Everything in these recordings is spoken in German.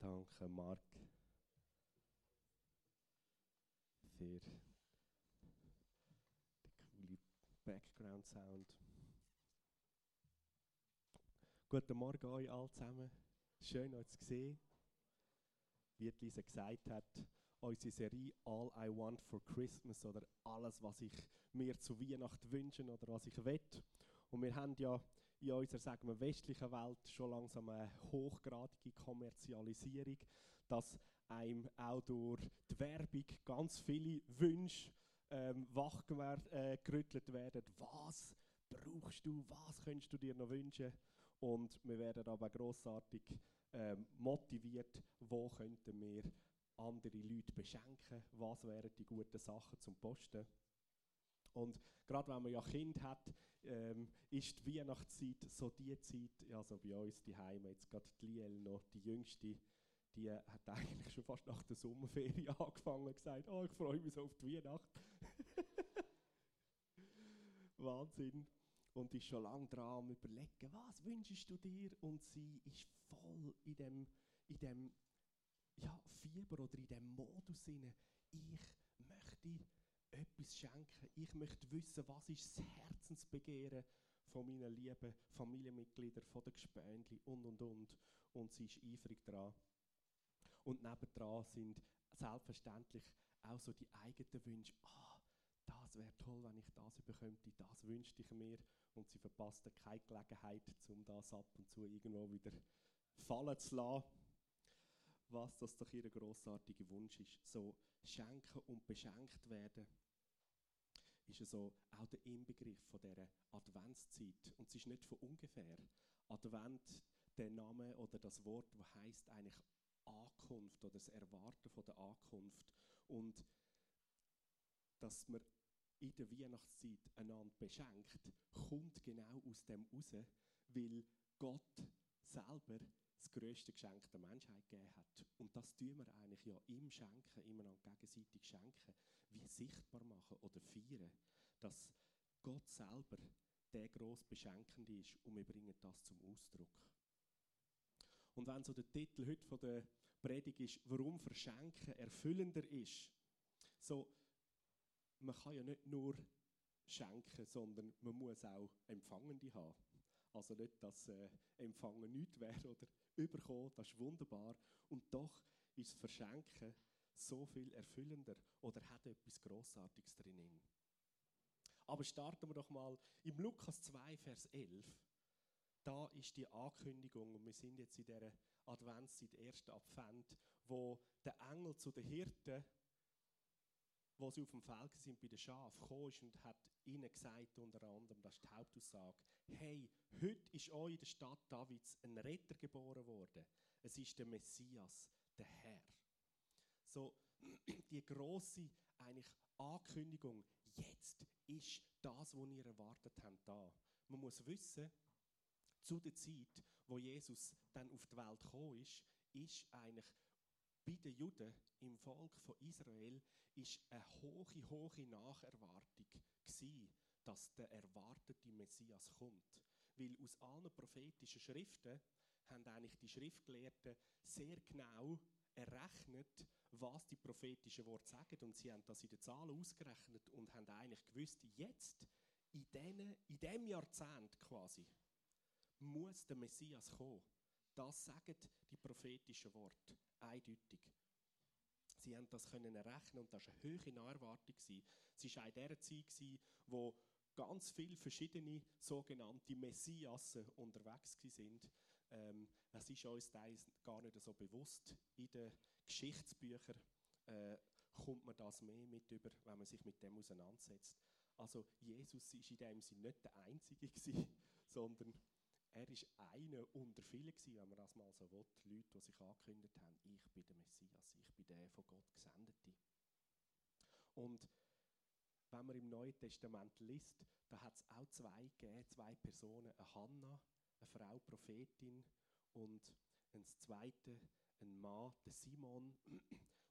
Danke, Marc, für den coolen Background-Sound. Guten Morgen euch alle zusammen. Schön, euch zu sehen. Wie Lisa gesagt hat, unsere Serie All I Want for Christmas oder alles, was ich mir zu Weihnachten wünsche oder was ich will. Und wir haben ja in unserer sagen wir, westlichen Welt schon langsam eine hochgradige Kommerzialisierung, dass einem auch durch die Werbung ganz viele Wünsche ähm, wachgerüttelt äh, werden. Was brauchst du? Was könntest du dir noch wünschen? Und wir werden aber großartig ähm, motiviert, wo könnten wir andere Leute beschenken, was wären die guten Sachen zum Posten. Und gerade wenn man ja Kind hat, ähm, ist die Weihnachtszeit so die Zeit, also bei uns die Heime, jetzt gerade die Liel noch, die Jüngste, die hat eigentlich schon fast nach der Sommerferien angefangen und gesagt, oh, ich freue mich so auf die Weihnacht. Wahnsinn. Und ist schon lange dran am überlegen, was wünschst du dir? Und sie ist voll in dem, in dem ja, Fieber oder in dem Modus. Ich möchte etwas schenken. Ich möchte wissen, was ist das Herzensbegehren von meinen lieben Familienmitgliedern, von den Gespöndli und und und. Und sie ist eifrig dran. Und nebendran sind selbstverständlich auch so die eigenen Wünsche. Ah, das wäre toll, wenn ich das bekönnte, das wünschte ich mir. Und sie verpasst keine Gelegenheit, um das ab und zu irgendwo wieder fallen zu lassen. Was das doch ihr großartiger Wunsch ist. So schenken und beschenkt werden ist so auch der Inbegriff von dieser Adventszeit. Und es ist nicht von ungefähr. Advent, der Name oder das Wort, das heißt eigentlich Ankunft oder das Erwarten von der Ankunft. Und dass man in der Weihnachtszeit einander beschenkt, kommt genau aus dem raus, weil Gott selber das größte Geschenk der Menschheit gegeben hat. Und das tun wir eigentlich ja im Schenken, immer noch gegenseitig schenken, wie sichtbar machen oder feiern, dass Gott selber der gross Beschenkende ist und wir bringen das zum Ausdruck. Und wenn so der Titel heute von der Predigt ist, warum Verschenken erfüllender ist, so, man kann ja nicht nur schenken, sondern man muss auch Empfangende haben. Also nicht, dass äh, Empfangen nichts wäre oder überkommen, das ist wunderbar. Und doch ist Verschenken so viel erfüllender oder hat etwas Grossartiges drin. Aber starten wir doch mal im Lukas 2, Vers 11. Da ist die Ankündigung, und wir sind jetzt in dieser Adventszeit, ersten Advent, wo der Engel zu den Hirten, wo sie auf dem Feld sind bei den Schafen, ist und hat ihnen gesagt, unter anderem, das ist die Hauptaussage, hey, heute ist euch in der Stadt Davids ein Retter geboren worden. Es ist der Messias, der Herr. So, die große eigentlich Ankündigung, jetzt ist das, was ihr erwartet habt, da. Man muss wissen, zu der Zeit, wo Jesus dann auf die Welt gekommen ist, ist eigentlich bei den Juden im Volk von Israel ist eine hohe, hohe Nacherwartung gewesen, dass der erwartete Messias kommt. Weil aus allen prophetischen Schriften haben eigentlich die Schriftgelehrten sehr genau errechnet, was die prophetischen Worte sagen. Und sie haben das in den Zahlen ausgerechnet und haben eigentlich gewusst, jetzt, in, diesem Jahrzehnt quasi, muss der Messias kommen. Das sagen die prophetischen Worte eindeutig. Sie haben das können errechnen und das war eine hohe Naherwartung. Es war auch in der Zeit, wo ganz viele verschiedene sogenannte Messiassen unterwegs waren. Ähm, es ist uns teils gar nicht so bewusst. In den Geschichtsbüchern äh, kommt man das mehr mit über, wenn man sich mit dem auseinandersetzt. Also Jesus ist in dem Sinne nicht der Einzige gewesen, sondern er ist einer unter vielen gewesen, wenn man das mal so will. Leute, die sich angekündigt haben, ich bin der Messias, ich bin der von Gott Gesendete. Und wenn man im Neuen Testament liest, da hat es auch zwei gegeben, zwei Personen, eine Hannah, eine Frau Prophetin und ein zweite, ein Mann, der Simon.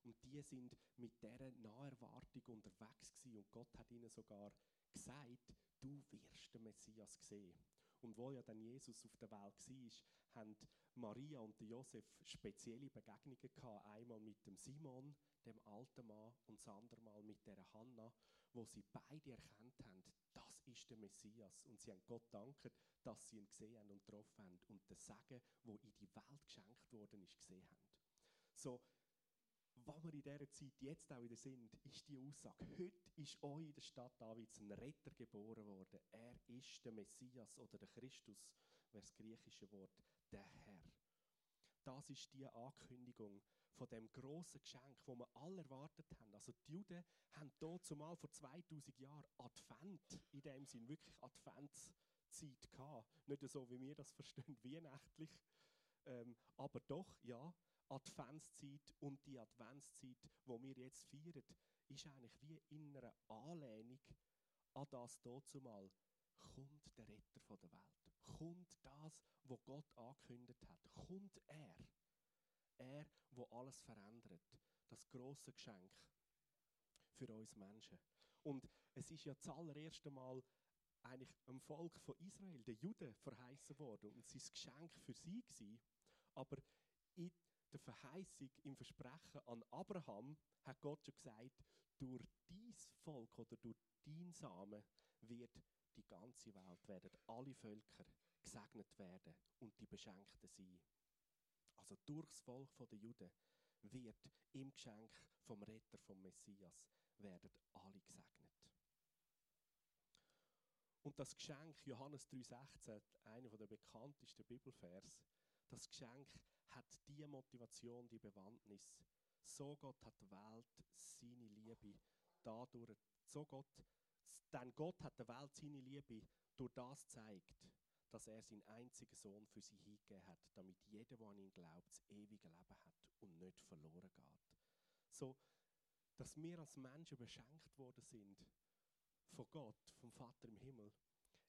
Und die sind mit dieser Naherwartung unterwegs gewesen. Und Gott hat ihnen sogar gesagt, du wirst den Messias sehen. Und wo ja dann Jesus auf der Welt war, haben Maria und Josef spezielle Begegnungen gehabt. Einmal mit dem Simon, dem alten Mann, und das andere Mal mit der Hanna, wo sie beide erkannt haben, das ist der Messias. Und sie haben Gott danken, dass sie ihn gesehen haben und getroffen haben und den Segen, wo in die Welt geschenkt worden ist, gesehen haben. So, was wir in dieser Zeit jetzt auch wieder sind, ist die Aussage. Heute ist euch in der Stadt Davids ein Retter geboren worden. Er ist der Messias oder der Christus, wäre das griechische Wort, der Herr. Das ist die Ankündigung von dem großen Geschenk, wo wir alle erwartet haben. Also die Juden haben dort zumal vor 2000 Jahren Advent, in dem Sinn wirklich Adventszeit gehabt. Nicht so, wie wir das verstehen, weihnachtlich, ähm, aber doch, ja, Adventszeit und die Adventszeit, wo wir jetzt feiern, ist eigentlich wie in einer Anlehnung an das dazumal. Kommt der Retter der Welt. Kommt das, was Gott angekündigt hat. Kommt er. Er, wo alles verändert. Das große Geschenk für uns Menschen. Und es ist ja das allererste Mal eigentlich dem Volk von Israel, den Juden, verheißen worden. Und es war ein Geschenk für sie. Gewesen. Aber in der Verheißung, im Versprechen an Abraham, hat Gott schon gesagt, durch dies Volk oder durch dein Samen wird die ganze Welt, werden alle Völker gesegnet werden und die Beschenkten sein. Also durchs Volk der Juden wird im Geschenk vom Retter, vom Messias, werden alle gesegnet. Und das Geschenk, Johannes 3,16, einer der bekanntesten Bibelvers, das Geschenk hat die Motivation, die Bewandtnis. So Gott hat die Welt seine Liebe dadurch, so Gott, denn Gott hat der Welt seine Liebe durch das zeigt, dass er seinen einzigen Sohn für sie hingegeben hat, damit jeder, der an ihn glaubt, das ewige Leben hat und nicht verloren geht. So, dass wir als Menschen beschenkt worden sind von Gott, vom Vater im Himmel,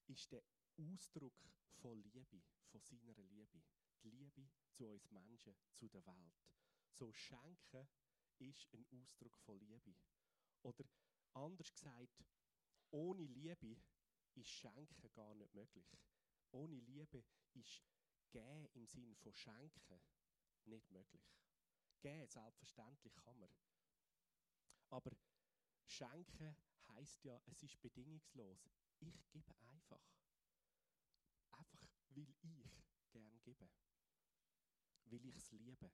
ist der Ausdruck von Liebe, von seiner Liebe die Liebe zu uns Menschen, zu der Welt. So schenken ist ein Ausdruck von Liebe. Oder anders gesagt, ohne Liebe ist Schenken gar nicht möglich. Ohne Liebe ist Gehen im Sinn von Schenken nicht möglich. Gehen, selbstverständlich kann man. Aber Schenken heißt ja, es ist bedingungslos. Ich gebe einfach. Einfach, weil ich gern gebe weil ich es liebe,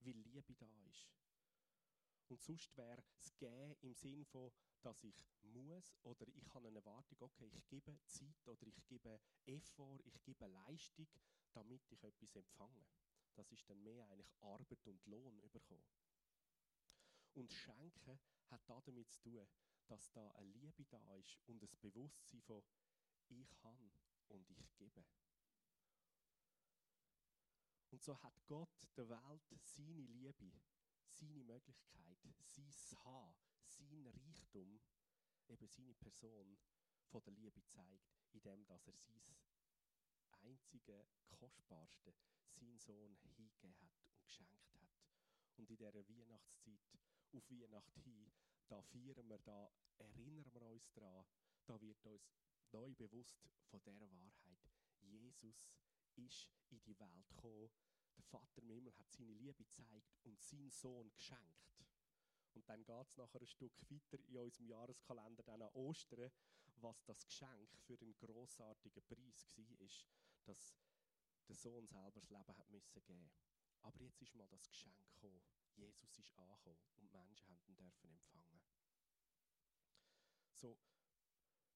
weil Liebe da ist. Und sonst wäre es Gehen im Sinn von, dass ich muss oder ich habe eine Erwartung, okay, ich gebe Zeit oder ich gebe Effort, ich gebe Leistung, damit ich etwas empfange. Das ist dann mehr eigentlich Arbeit und Lohn bekommen. Und Schenken hat damit zu tun, dass da eine Liebe da ist und ein Bewusstsein von ich kann und ich gebe. Und so hat Gott der Welt seine Liebe, seine Möglichkeit, sein Haar, sein Reichtum, eben seine Person von der Liebe zeigt, indem dass er sein einzige, kostbarste, seinen Sohn hingegeben hat und geschenkt hat. Und in dieser Weihnachtszeit, auf Weihnacht hin, da feiern wir, da erinnern wir uns daran, da wird uns neu bewusst von der Wahrheit. Jesus ist in die Welt gekommen. Der Vater im Himmel hat seine Liebe gezeigt und seinen Sohn geschenkt. Und dann geht es nachher ein Stück weiter in unserem Jahreskalender, dann an Ostern, was das Geschenk für einen grossartigen Preis war, dass der Sohn selber das Leben hat müssen geben. Aber jetzt ist mal das Geschenk gekommen. Jesus ist angekommen und die Menschen haben ihn dürfen empfangen. So,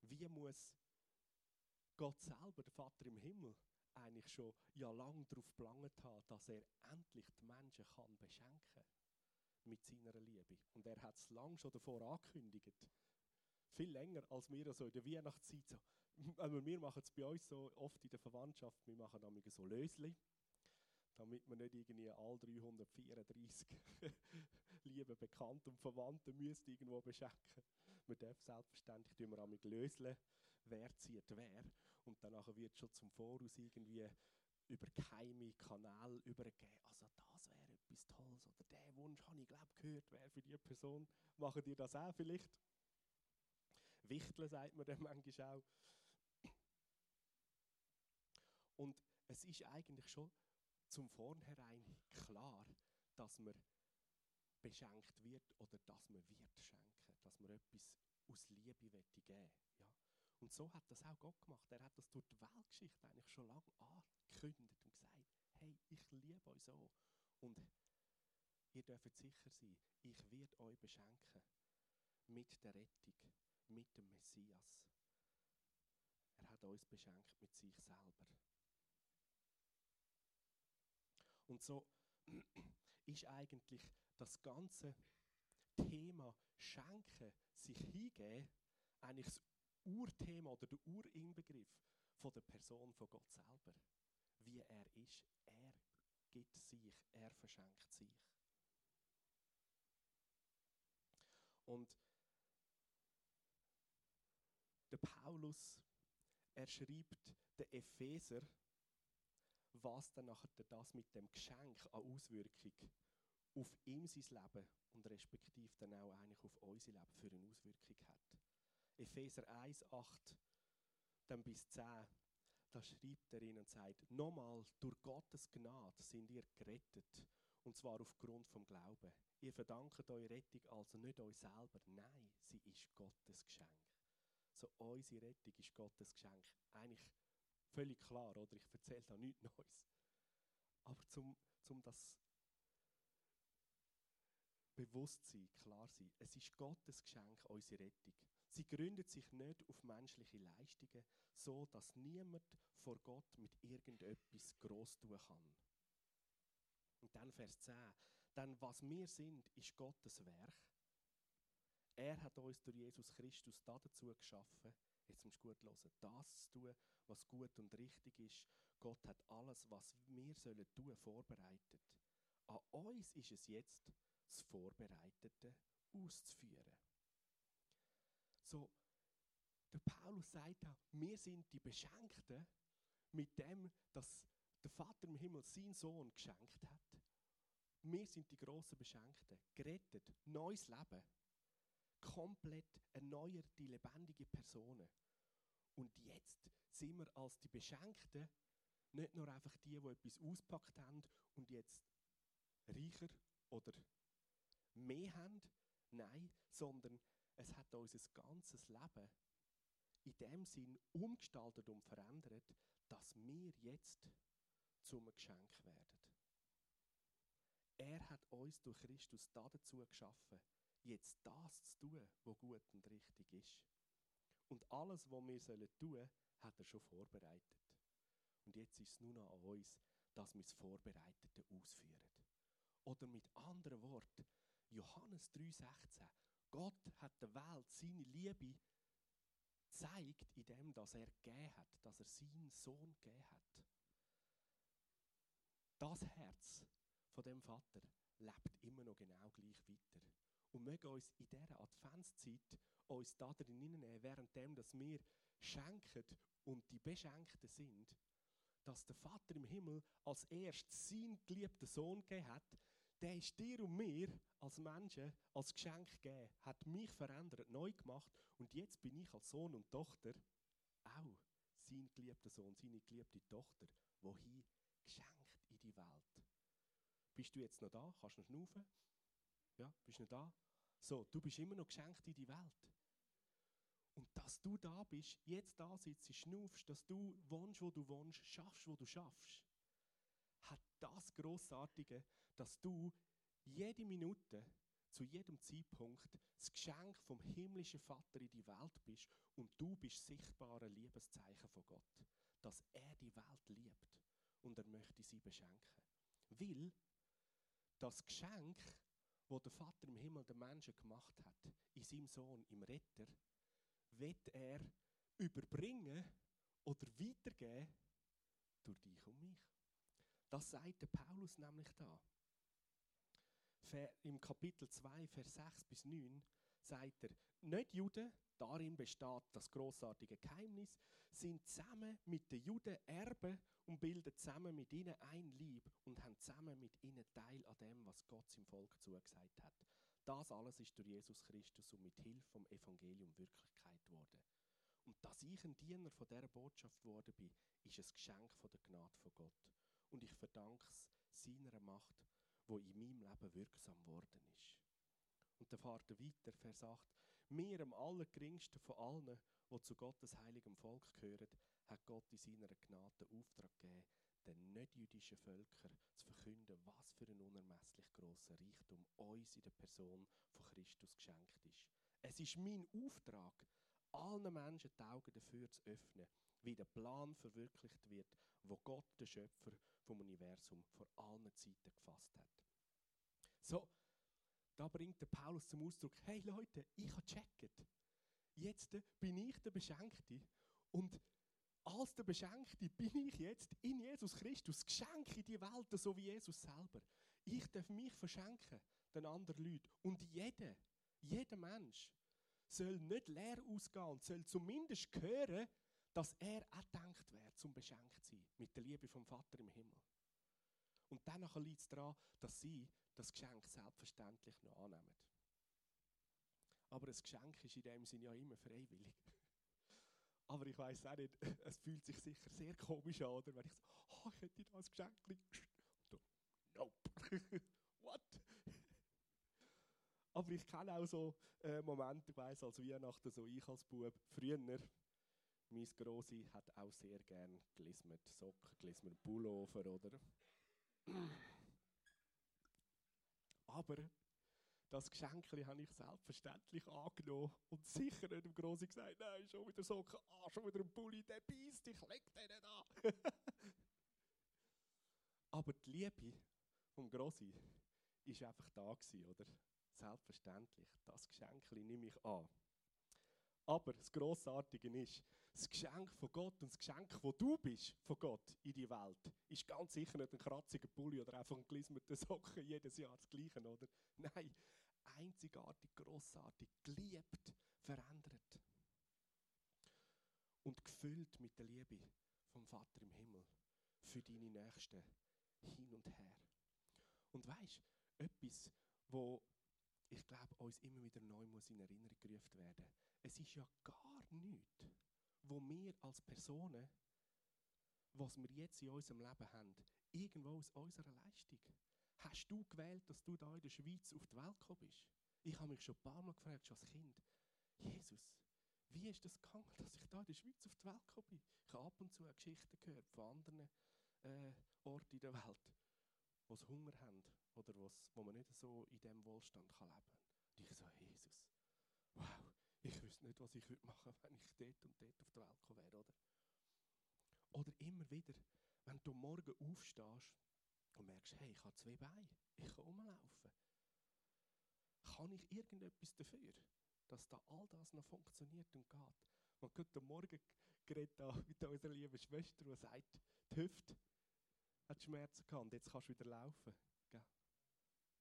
wie muss Gott selber, der Vater im Himmel, eigentlich schon ja lang darauf geplant haben, dass er endlich die Menschen kann beschenken mit seiner Liebe. Und er hat es lang schon davor angekündigt. Viel länger als wir so in der Weihnachtszeit. So, wir machen es bei uns so oft in der Verwandtschaft, wir machen nämlich so Lösli, damit wir nicht irgendwie all 334 liebe Bekannte und Verwandte müssen irgendwo beschenken. Wir dürfen selbstverständlich auch Lösle, wer zieht wer. Und danach wird schon zum Voraus irgendwie über geheime Kanäle übergeben. Also das wäre etwas Tolles. Oder der Wunsch habe ich glaube gehört, wer für die Person. Machen die das auch vielleicht? Wichteln sagt man dann manchmal auch. Und es ist eigentlich schon zum Vornherein klar, dass man beschenkt wird oder dass man wird schenken, dass man etwas aus Liebe geben ja. Und so hat das auch Gott gemacht. Er hat das durch die Weltgeschichte eigentlich schon lange angekündigt und gesagt, hey, ich liebe euch so. Und ihr dürft sicher sein, ich werde euch beschenken mit der Rettung, mit dem Messias. Er hat uns beschenkt mit sich selber. Und so ist eigentlich das ganze Thema Schenken, sich hingeben, eigentlich das Urthema oder der Urinbegriff von der Person von Gott selber. Wie er ist. Er gibt sich, er verschenkt sich. Und der Paulus, er schreibt den Epheser, was dann nachher das mit dem Geschenk an Auswirkung auf ihm sein Leben und respektive dann auch eigentlich auf unser Leben für eine Auswirkung hat. Epheser 1, 8 dann bis 10, da schreibt er ihnen und sagt, nochmal, durch Gottes Gnade sind ihr gerettet, und zwar aufgrund vom Glauben. Ihr verdankt eure Rettung also nicht euch selber, nein, sie ist Gottes Geschenk. So, unsere Rettung ist Gottes Geschenk. Eigentlich völlig klar, oder? Ich erzähle da nichts Neues. Aber zum, zum das Bewusstsein, klar sein, es ist Gottes Geschenk, unsere Rettung. Sie gründet sich nicht auf menschliche Leistungen, so dass niemand vor Gott mit irgendetwas groß tun kann. Und dann Vers 10. Denn was wir sind, ist Gottes Werk. Er hat uns durch Jesus Christus dazu geschaffen, jetzt musst du gut hören, das zu tun, was gut und richtig ist. Gott hat alles, was wir sollen tun, vorbereitet. An uns ist es jetzt, das Vorbereitete auszuführen. So, der Paulus sagt wir sind die Beschenkten mit dem, dass der Vater im Himmel seinen Sohn geschenkt hat. Wir sind die großen Beschenkten, gerettet, neues Leben, komplett erneuerte, lebendige Personen. Und jetzt sind wir als die Beschenkten nicht nur einfach die, die etwas auspackt haben und jetzt reicher oder mehr haben, nein, sondern es hat unser ganzes Leben in dem Sinn umgestaltet und verändert, dass wir jetzt zum Geschenk werden. Er hat uns durch Christus dazu geschaffen, jetzt das zu tun, was gut und richtig ist. Und alles, was wir tun sollen, hat er schon vorbereitet. Und jetzt ist es nur noch an uns, dass wir das Vorbereitete ausführen. Oder mit anderen Worten, Johannes 3,16. Gott hat der Welt seine Liebe zeigt, indem dass er gegeben hat, dass er seinen Sohn gegeben hat. Das Herz von dem Vater lebt immer noch genau gleich weiter. Und mögen uns in dieser Adventszeit uns da drin hineinnehmen, währenddem dass wir schenken und die Beschenkten sind, dass der Vater im Himmel als erst seinen geliebten Sohn gegeben hat, der ist dir und mir als Menschen als Geschenk gegeben, hat mich verändert, neu gemacht und jetzt bin ich als Sohn und Tochter auch sein geliebter Sohn, seine geliebte Tochter, wohin geschenkt in die Welt. Bist du jetzt noch da? Kannst du noch schnaufen? Ja, bist du noch da? So, du bist immer noch geschenkt in die Welt. Und dass du da bist, jetzt da sitzt, schnaufst, dass du wohnst, wo du wohnst, schaffst, wo du schaffst, hat das Großartige, dass du jede Minute, zu jedem Zeitpunkt, das Geschenk vom himmlischen Vater in die Welt bist und du bist sichtbare Liebeszeichen von Gott, dass er die Welt liebt und er möchte sie beschenken. Weil das Geschenk, wo der Vater im Himmel den Menschen gemacht hat, in seinem Sohn, im Retter, wird er überbringen oder weitergeben durch dich und mich. Das sagt der Paulus nämlich da. Im Kapitel 2, Vers 6 bis 9 sagt er, nicht Juden, darin besteht das großartige Geheimnis, sind zusammen mit den Juden Erben und bilden zusammen mit ihnen ein Lieb und haben zusammen mit ihnen Teil an dem, was Gott seinem Volk zugesagt hat. Das alles ist durch Jesus Christus und mit Hilfe vom Evangelium Wirklichkeit geworden. Und dass ich ein Diener von dieser Botschaft geworden bin, ist ein Geschenk von der Gnade von Gott. und ich verdanke es seiner Macht, wo in meinem Leben wirksam worden ist. Und dann fährt er weiter, Vers 8. Mir, am allergeringsten von allen, die zu Gottes heiligem Volk gehören, hat Gott in seiner Gnade den Auftrag gegeben, den nicht-jüdischen Völkern zu verkünden, was für ein unermesslich grosser Reichtum uns in der Person von Christus geschenkt ist. Es ist mein Auftrag, allen Menschen die Augen dafür zu öffnen, wie der Plan verwirklicht wird, wo Gott, der Schöpfer vom Universum, vor allen Zeiten gefasst hat. So, da bringt der Paulus zum Ausdruck, hey Leute, ich habe gecheckt. Jetzt bin ich der Beschenkte und als der Beschenkte bin ich jetzt in Jesus Christus Geschenk in die Welt, so wie Jesus selber. Ich darf mich verschenken den anderen Leuten. Und jeder, jeder Mensch soll nicht leer ausgehen und soll zumindest hören, dass er auch gedacht wird, zum beschenkt sein mit der Liebe vom Vater im Himmel. Und dann liegt es daran, dass sie das Geschenk selbstverständlich noch annehmen. Aber ein Geschenk ist in dem Sinne ja immer freiwillig. Aber ich weiß auch nicht, es fühlt sich sicher sehr komisch an, oder? wenn ich so, oh, ich hätte da ein Geschenk. Und so, nope. What? Aber ich kenne auch so äh, Momente, ich weiss, als Weihnachten, so ich als Bub, früher, mein Grossi hat auch sehr gern gelismet Socken, gelismet Pullover, oder? Aber das Geschenk habe ich selbstverständlich angenommen und sicher nicht dem Grossi gesagt, nein, schon wieder Socken, ah, schon wieder ein Pulli, der beißt, ich leg den nicht an. Aber die Liebe vom Grossi war einfach da gewesen, oder? Selbstverständlich, das Geschenk nehme ich an. Aber das Grossartige ist, das Geschenk von Gott und das Geschenk, wo du bist von Gott in die Welt, ist ganz sicher nicht ein kratziger Pulli oder einfach ein gelismeter Socken jedes Jahr das Gleiche, oder? Nein, einzigartig, grossartig, geliebt, verändert. Und gefüllt mit der Liebe vom Vater im Himmel für deine Nächsten hin und her. Und weißt, etwas, wo ich glaube, uns immer wieder neu muss in Erinnerung gerufen werden. Es ist ja gar nichts, wo wir als Personen, was wir jetzt in unserem Leben haben, irgendwo aus unserer Leistung. Hast du gewählt, dass du da in der Schweiz auf die Welt gekommen bist? Ich habe mich schon ein paar Mal gefragt, schon als Kind, Jesus, wie ist das gegangen, dass ich da in der Schweiz auf die Welt gekommen bin? Ich habe ab und zu Geschichten gehört von anderen äh, Orten in der Welt, wo sie Hunger haben oder wo man nicht so in diesem Wohlstand leben kann. Und ich so, Jesus, wow, ich wüsste nicht, was ich machen würde, wenn ich dort und dort auf die Welt gekommen wäre, oder? Oder immer wieder, wenn du morgen aufstehst und merkst, hey, ich habe zwei Beine, ich kann rumlaufen. Kann ich irgendetwas dafür, dass da all das noch funktioniert und geht? Man heute Morgen geredet mit unserer lieben Schwester, die sagt, die Hüfte hat Schmerzen gehabt und jetzt kannst du wieder laufen.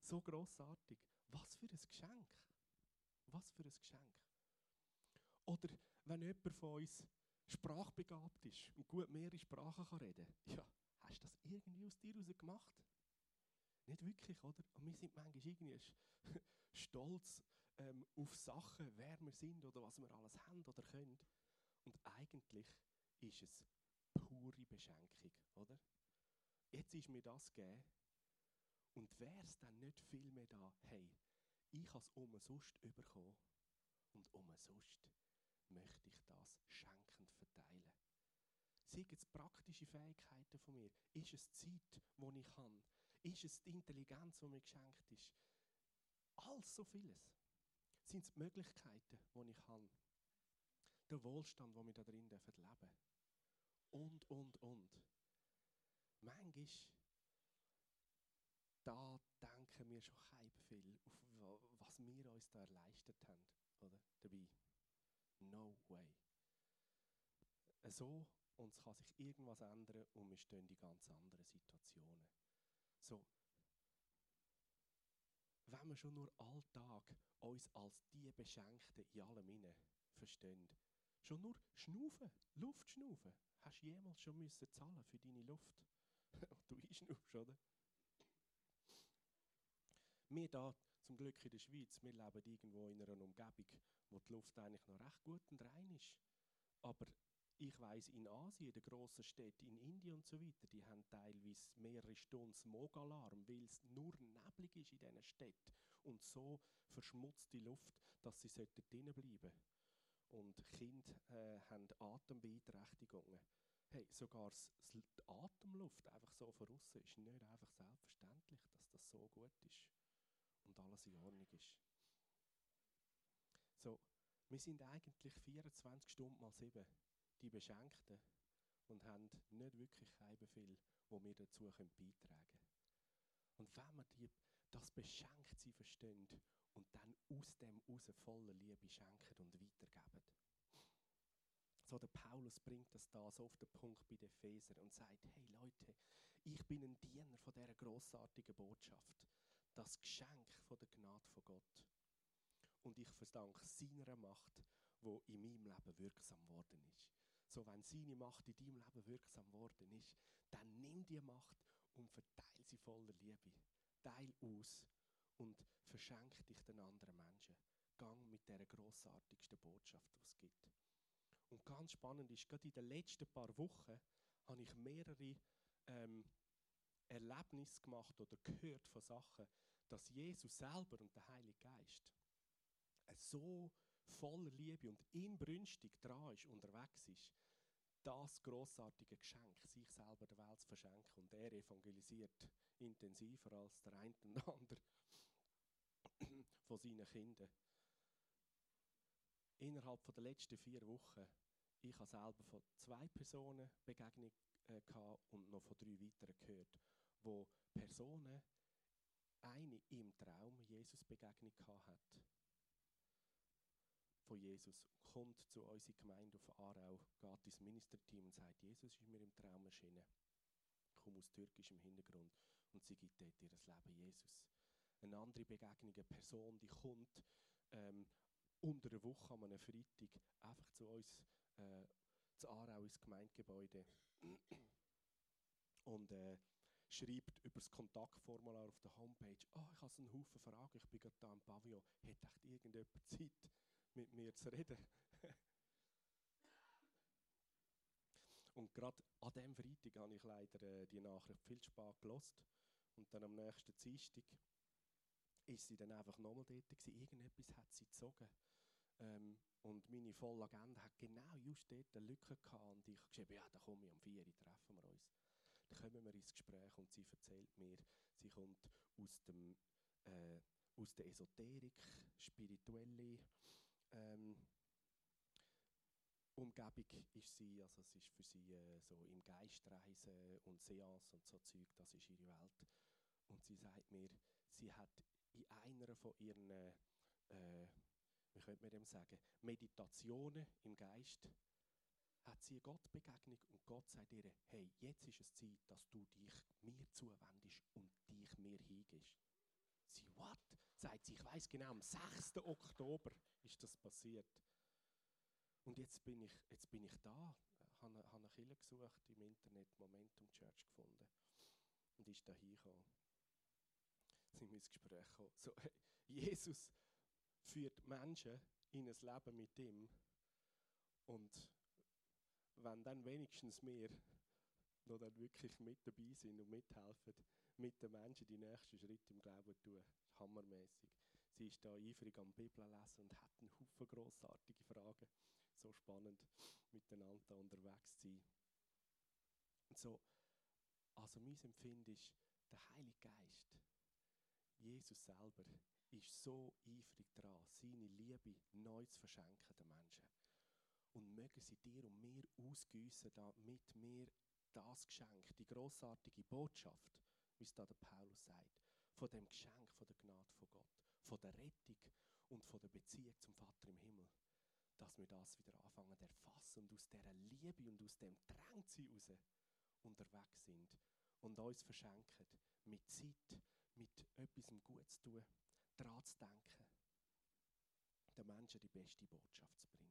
So grossartig. Was für ein Geschenk. Was für ein Geschenk. Oder wenn jemand von uns sprachbegabt ist und gut mehrere Sprachen kann reden kann, ja, hast du das irgendwie aus dir heraus gemacht? Nicht wirklich, oder? Und wir sind manchmal irgendwie stolz ähm, auf Sachen, wer wir sind oder was wir alles haben oder können. Und eigentlich ist es pure Beschenkung, oder? Jetzt ist mir das gegeben. Und wäre es dann nicht viel mehr da, hey, ich habe es umsonst bekommen und umsonst möchte ich das schenkend verteilen. Sind es praktische Fähigkeiten von mir? Ist es Zeit, die ich habe? Ist es die Intelligenz, die mir geschenkt ist? All so vieles. Sind es die Möglichkeiten, die ich habe? Der Wohlstand, den wir da drin leben dürfen. Und, und, und manchmal, da denken wir schon halb viel, auf was wir uns da erleistet haben, oder? Dabei. No way. So, und es kann sich irgendwas ändern und wir stehen in ganz anderen Situationen. So, wenn wir schon nur alltag uns als die Beschenkten in allem inne verstehen, schon nur schnaufen, Luft schnaufen, hast du jemals schon müssen zahlen für deine Luft? du einschnaufst, oder? Wir da zum Glück in der Schweiz, wir leben irgendwo in einer Umgebung, wo die Luft eigentlich noch recht gut und rein ist. Aber ich weiß in Asien, in den grossen Städten, in Indien und so weiter, die haben teilweise mehrere Stunden Smogalarm, weil es nur neblig ist in diesen Städten und so verschmutzte Luft, dass sie drinnen bleiben Und Kinder äh, haben Atembeeinträchtigungen. Hey, sogar die Atemluft einfach so von außen ist nicht einfach selbstverständlich, dass das so gut ist und alles in Ordnung ist. So, wir sind eigentlich 24 Stunden mal 7 die Beschenkten und haben nicht wirklich keinen Befehl, wo wir dazu beitragen können. Und wenn wir die, das Beschenktsein verstehen und dann aus dem raus voller Liebe schenken und weitergeben. So, der Paulus bringt das da so auf den Punkt bei den Epheser und sagt, hey Leute, ich bin ein Diener von dieser grossartigen Botschaft, das Geschenk von der Gnade von Gott. Und ich verdanke seiner Macht, wo in meinem Leben wirksam worden ist. So, wenn seine Macht in deinem Leben wirksam worden ist, dann nimm die Macht und verteile sie voller Liebe. Teil aus und verschenk dich den anderen Menschen. Gang mit der grossartigsten Botschaft, die es gibt. Und ganz spannend ist, gerade in den letzten paar Wochen habe ich mehrere ähm, Erlebnisse gemacht oder gehört von Sachen, dass Jesus selber und der Heilige Geist so voller Liebe und inbrünstig dran ist, unterwegs ist, das großartige Geschenk, sich selber der Welt zu verschenken. Und er evangelisiert intensiver als der eine und andere von seinen Kindern. Innerhalb der letzten vier Wochen, ich habe selber von zwei Personen Begegnung äh, und noch von drei weiteren gehört, wo Personen eine im Traum Jesus Begegnung hat von Jesus, kommt zu unserer Gemeinde auf Aarau, geht ins Ministerteam und sagt, Jesus ist mir im Traum erschienen. Ich komme aus türkischem Hintergrund und sie gibt dort ihr Leben Jesus. Eine andere Begegnung, eine Person, die kommt ähm, unter der Woche an einem Freitag einfach zu uns, äh, zu Aarau ins Gemeindegebäude und äh, schreibt über das Kontaktformular auf der Homepage, oh, ich habe so einen Haufen Fragen, ich bin gerade da im Pavillon, hätte echt irgendjemand Zeit? mit mir zu reden. und gerade an diesem Freitag habe ich leider äh, die Nachricht viel zu spät gelost. Und dann am nächsten Dienstag ist sie dann einfach nochmal dort gewesen. Irgendetwas hat sie gezogen. Ähm, und meine volle Agenda hat genau just dort eine Lücke gehabt. Und ich habe geschrieben, ja, da komme ich um vier Uhr, treffen wir uns. Dann kommen wir ins Gespräch und sie erzählt mir, sie kommt aus, dem, äh, aus der Esoterik, spirituelle ähm, Umgebung ist sie, also es ist für sie äh, so im Geistreisen und Seance und so Zeug, das ist ihre Welt. Und sie sagt mir, sie hat in einer von ihren, äh, wie könnte man dem sagen, Meditationen im Geist, hat sie Gottbegegnung und Gott sagt ihr, hey, jetzt ist es Zeit, dass du dich mir zuwendest und dich mir hingibst. Sie, what? Sagt sie, ich weiß genau, am 6. Oktober ist das passiert. Und jetzt bin ich, jetzt bin ich da, habe hab eine Kille gesucht im Internet, Momentum Church gefunden und ist da hingekommen. Sind wir ins Gespräch gekommen. So, hey, Jesus führt Menschen in ein Leben mit ihm und wenn dann wenigstens wir noch dann wirklich mit dabei sind und mithelfen, mit den Menschen die nächsten Schritte im Glauben tun, hammermäßig. Sie ist da eifrig am Bibel lesen und hat einen Haufen grossartige Fragen. So spannend, miteinander unterwegs zu sein. Und so, also mein Empfinden ist, der Heilige Geist, Jesus selber, ist so eifrig dran, seine Liebe neu zu verschenken den Menschen. Und mögen sie dir und mir ausgüssen, damit wir das Geschenk, die großartige Botschaft, wie es da der Paulus sagt, von dem Geschenk von der Gnade von Gott, von der Rettung und von der Beziehung zum Vater im Himmel, dass wir das wieder anfangen zu erfassen und aus dieser Liebe und aus dem Drängsein raus unterwegs sind und uns verschenken, mit Zeit, mit etwas Gutes zu tun, daran zu denken, den Menschen die beste Botschaft zu bringen.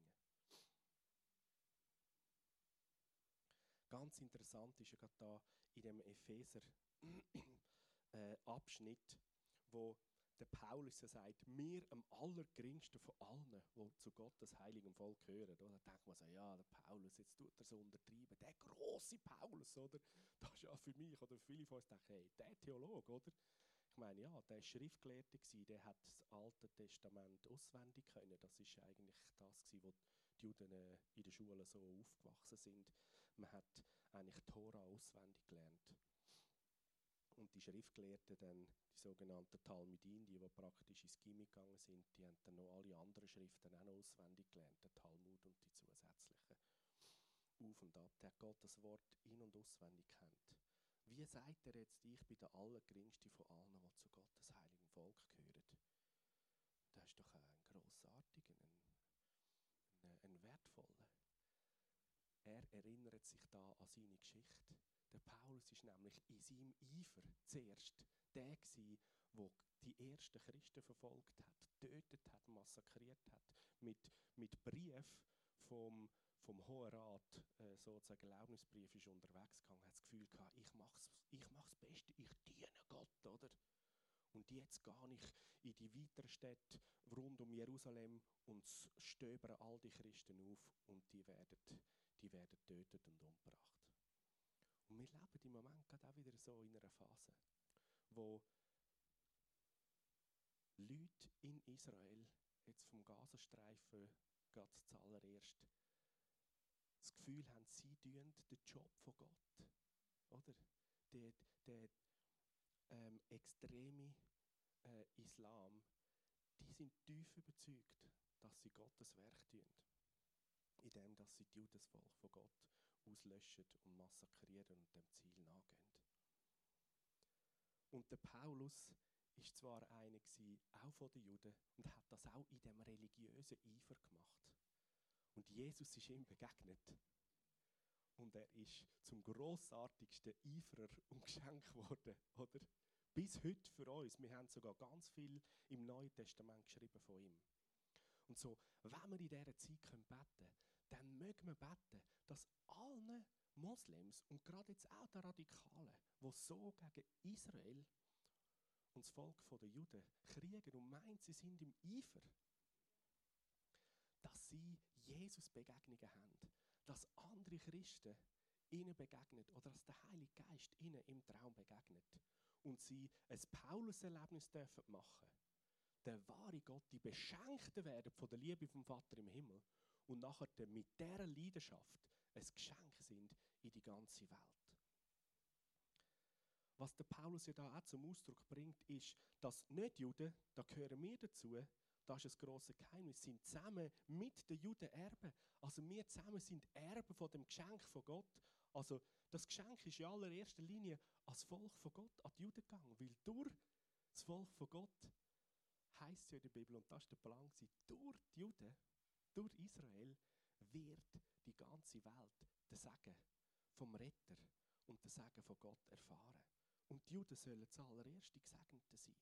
Ganz interessant ist ja gerade da in dem Epheser äh, Abschnitt, wo der Paulus ja sagt, mir am allergeringsten von allen, die zu Gottes heiligem Volk gehören. Da denkt man so, ja, der Paulus, jetzt tut er so untertreiben. Der große Paulus, oder? Das ist ja für mich, oder für viele von uns denken, hey, der Theologe, oder? Ich meine, ja, der war Schriftgelehrter, der hat das Alte Testament auswendig können. Das ist eigentlich das, was die Juden äh, in der Schule so aufgewachsen sind. Man hat eigentlich Tora auswendig gelernt. Und die Schriftgelehrten, dann, die sogenannten Talmudin, die, die praktisch ins Gimmick gegangen sind, die haben dann noch alle anderen Schriften auch noch auswendig gelernt, der Talmud und die zusätzlichen. Auf und ab. Der hat Gottes Wort in- und auswendig kennt. Wie sagt er jetzt, ich bin der Allergeringste von allen, die zu Gottes heiligem Volk gehören? Das ist doch ein grossartiger, ein, ein, ein wertvoller. Er erinnert sich da an seine Geschichte. Der Paulus ist nämlich in seinem Eifer zuerst der gewesen, der die ersten Christen verfolgt hat, getötet hat, massakriert hat, mit, mit Brief vom, vom Hohen Rat, äh, sozusagen Erlaubnisbrief, ist unterwegs gegangen, hat das Gefühl gehabt, ich mach's, ich mach's Beste, ich diene Gott, oder? Und jetzt gehe ich in die weiteren Städte rund um Jerusalem und stöbere all die Christen auf und die werden, die werden getötet und umgebracht. Und wir leben im Moment gerade auch wieder so in einer Phase, wo Leute in Israel, jetzt vom Gazastreifen gerade zuallererst, das Gefühl haben, sie tun den Job von Gott. Oder? Der, der ähm, extreme äh, Islam, die sind tief überzeugt, dass sie Gottes Werk tun. Indem, dass sie das Judesvolk von Gott auslöschen und massakrieren und dem Ziel nachgehen. Und der Paulus ist zwar einer gewesen, auch von den Juden und hat das auch in dem religiösen Eifer gemacht. Und Jesus ist ihm begegnet. Und er ist zum großartigsten Eiferer und Geschenk worden, oder? Bis heute für uns. Wir haben sogar ganz viel im Neuen Testament geschrieben von ihm. Und so, wenn wir in dieser Zeit beten können, dann mögen wir beten, dass allen Moslems und gerade jetzt auch den Radikalen, die so gegen Israel und das Volk der Juden kriegen und meinen, sie sind im Eifer, dass sie Jesus Begegnungen haben, dass andere Christen ihnen begegnen oder dass der Heilige Geist ihnen im Traum begegnet und sie ein Paulus-Erlebnis dürfen machen. Der wahre Gott, die Beschenkten werden von der Liebe vom Vater im Himmel und nachher mit dieser Leidenschaft ein Geschenk sind in die ganze Welt. Was der Paulus ja da auch zum Ausdruck bringt, ist, dass nicht Juden, da gehören wir dazu, das ist ein grosses Geheimnis, sind zusammen mit den Juden Erben. Also wir zusammen sind Erben von dem Geschenk von Gott. Also das Geschenk ist in allererster Linie als Volk von Gott an die Juden gegangen, weil durch das Volk von Gott heißt ja in der Bibel, und das ist der Plan, durch die Juden, durch Israel wird die ganze Welt den Segen vom Retter und den Segen von Gott erfahren. Und die Juden sollen zuallererst die Gesegneten sein.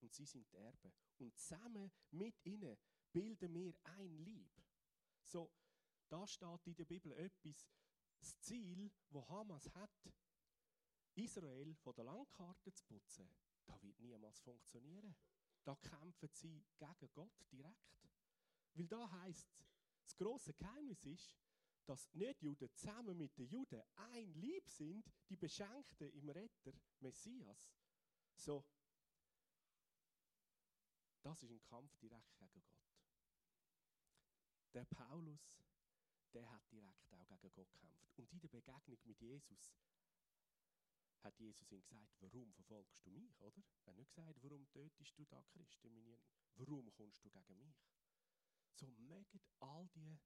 Und sie sind die Erben. Und zusammen mit ihnen bilden wir ein Lieb. So, da steht in der Bibel etwas, das Ziel, wo Hamas hat, Israel von der Landkarte zu putzen, das wird niemals funktionieren. Da kämpfen sie gegen Gott direkt. Weil da heißt das große Geheimnis ist, dass nicht Juden zusammen mit den Juden ein Lieb sind, die Beschenkten im Retter Messias. So, das ist ein Kampf direkt gegen Gott. Der Paulus, der hat direkt auch gegen Gott gekämpft. Und in der Begegnung mit Jesus hat Jesus ihm gesagt, warum verfolgst du mich, oder? Er hat nicht gesagt, warum tötest du da Christen? Warum kommst du gegen mich? So mögen all die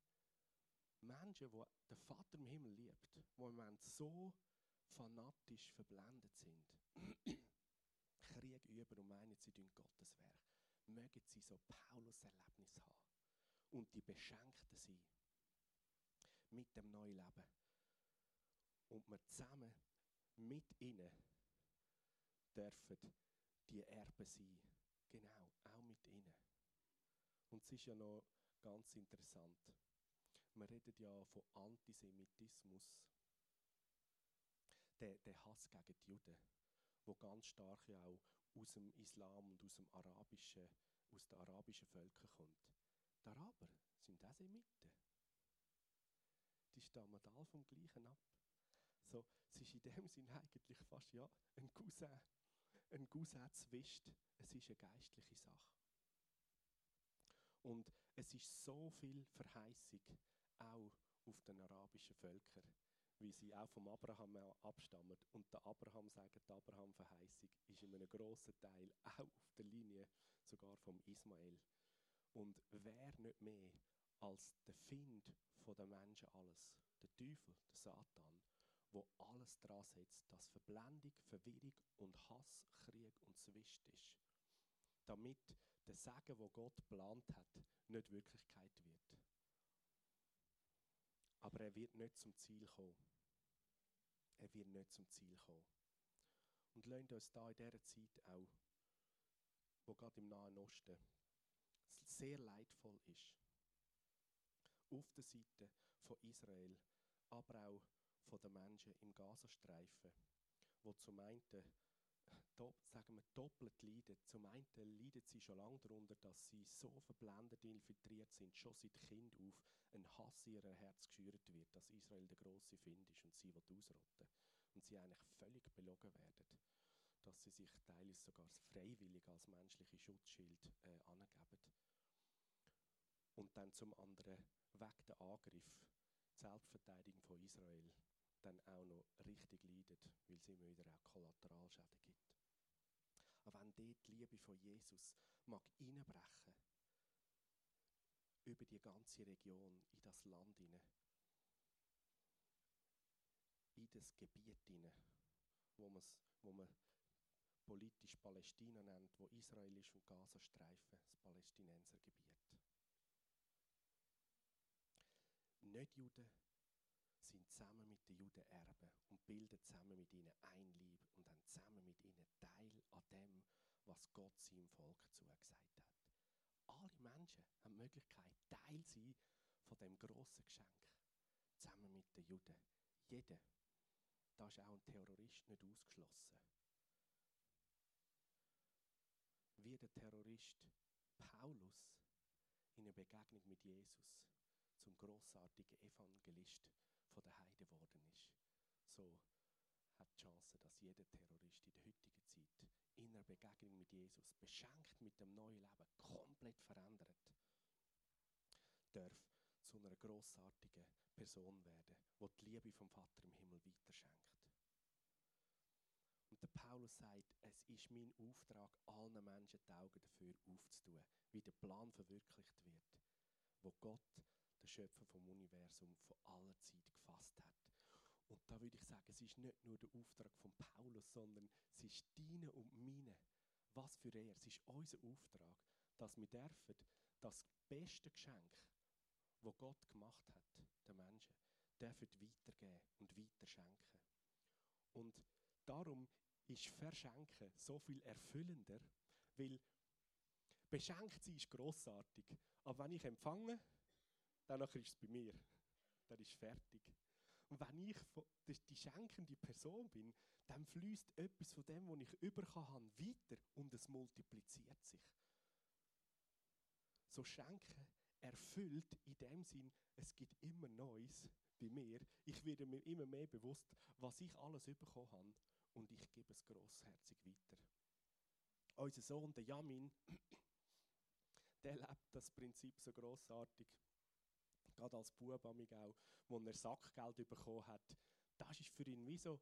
Menschen, die der Vater im Himmel liebt, die im Moment so fanatisch verblendet sind, Krieg üben und meinen, sie tun Gottes Werk, mögen sie so Paulus-Erlebnis haben und die Beschenkten sein mit dem neuen Leben. Und wir zusammen mit ihnen dürfen die Erben sein. Genau, auch mit ihnen. Und es ist ja noch ganz interessant. Wir reden ja von Antisemitismus. Der, der Hass gegen die Juden, wo ganz stark ja auch aus dem Islam und aus, dem arabischen, aus den arabischen Völkern kommt. Die Araber sind auch Semiten. Die stammen alle vom Gleichen ab. So, es ist in dem Sinn eigentlich fast ja ein Cousin, ein Cousin zwischt. Es ist eine geistliche Sache. Und es ist so viel Verheißung auch auf den arabischen Völkern, wie sie auch vom Abraham abstammen. Und der Abraham sagt, die Abraham-Verheißung ist in einem grossen Teil auch auf der Linie sogar vom Ismael. Und wer nicht mehr als der Find der Menschen alles, der Teufel, der Satan, wo alles dran setzt, dass Verblendung, Verwirrung und Hass, Krieg und Zwist ist, damit der Segen, wo Gott geplant hat, nicht Wirklichkeit wird. Aber er wird nicht zum Ziel kommen. Er wird nicht zum Ziel kommen. Und lasst uns da in dieser Zeit auch, wo gerade im Nahen Osten sehr leidvoll ist, auf der Seite von Israel, aber auch von den Menschen im Gazastreifen, wo zum einen sagen wir, doppelt leiden. Zum einen leiden sie schon lange darunter, dass sie so verblendet infiltriert sind, schon seit Kind auf, ein Hass in ihr Herz geschürt wird, dass Israel der große Find ist und sie ausrotten Und sie eigentlich völlig belogen werden, dass sie sich teilweise sogar freiwillig als menschliche Schutzschild äh, angeben. Und dann zum anderen, weg der Angriff, die Selbstverteidigung von Israel, dann auch noch richtig leidet, weil es immer wieder auch Kollateralschäden gibt. Aber wenn dort die Liebe von Jesus mag einbrechen über die ganze Region, in das Land hinein, in das Gebiet hinein, wo, wo man politisch Palästina nennt, wo Israel ist und Gazastreifen, das Palästinensergebiet. Nicht-Juden sind zusammen mit den Juden Erben und bilden zusammen mit ihnen ein Lieb und haben zusammen mit ihnen Teil an dem, was Gott seinem Volk zugesagt hat. Alle Menschen haben die Möglichkeit, Teil zu sein von dem grossen Geschenk, zusammen mit den Juden. Jeder. Da ist auch ein Terrorist nicht ausgeschlossen. Wie der Terrorist Paulus in einer Begegnung mit Jesus zum großartigen Evangelist von der Heide geworden ist. So hat die Chance, dass jeder Terrorist in der heutigen Zeit in einer Begegnung mit Jesus, beschenkt mit dem neuen Leben, komplett verändert, darf zu einer großartigen Person werden, wo die Liebe vom Vater im Himmel weiterschenkt. Und der Paulus sagt, es ist mein Auftrag, allen Menschen die Augen dafür aufzutun, wie der Plan verwirklicht wird, wo Gott der Schöpfer vom Universum von aller Zeit gefasst hat. Und da würde ich sagen, es ist nicht nur der Auftrag von Paulus, sondern es ist deine und meine. Was für er. Es ist unser Auftrag, dass wir dürfen das beste Geschenk, wo Gott gemacht hat, den Menschen, dürfen weitergeben und weiterschenken. Und darum ist Verschenken so viel erfüllender, weil beschenkt sein ist grossartig. Aber wenn ich empfange, dann ist es bei mir. Dann ist fertig. Und wenn ich die schenkende Person bin, dann fließt etwas von dem, was ich überkommen habe, weiter und es multipliziert sich. So Schenken erfüllt in dem Sinn, es gibt immer Neues bei mir. Ich werde mir immer mehr bewusst, was ich alles bekommen habe und ich gebe es grossherzig weiter. Unser Sohn, der Jamin, der lebt das Prinzip so grossartig gerade als Bub auch, wo er Sackgeld bekommen hat, das ist für ihn wie so,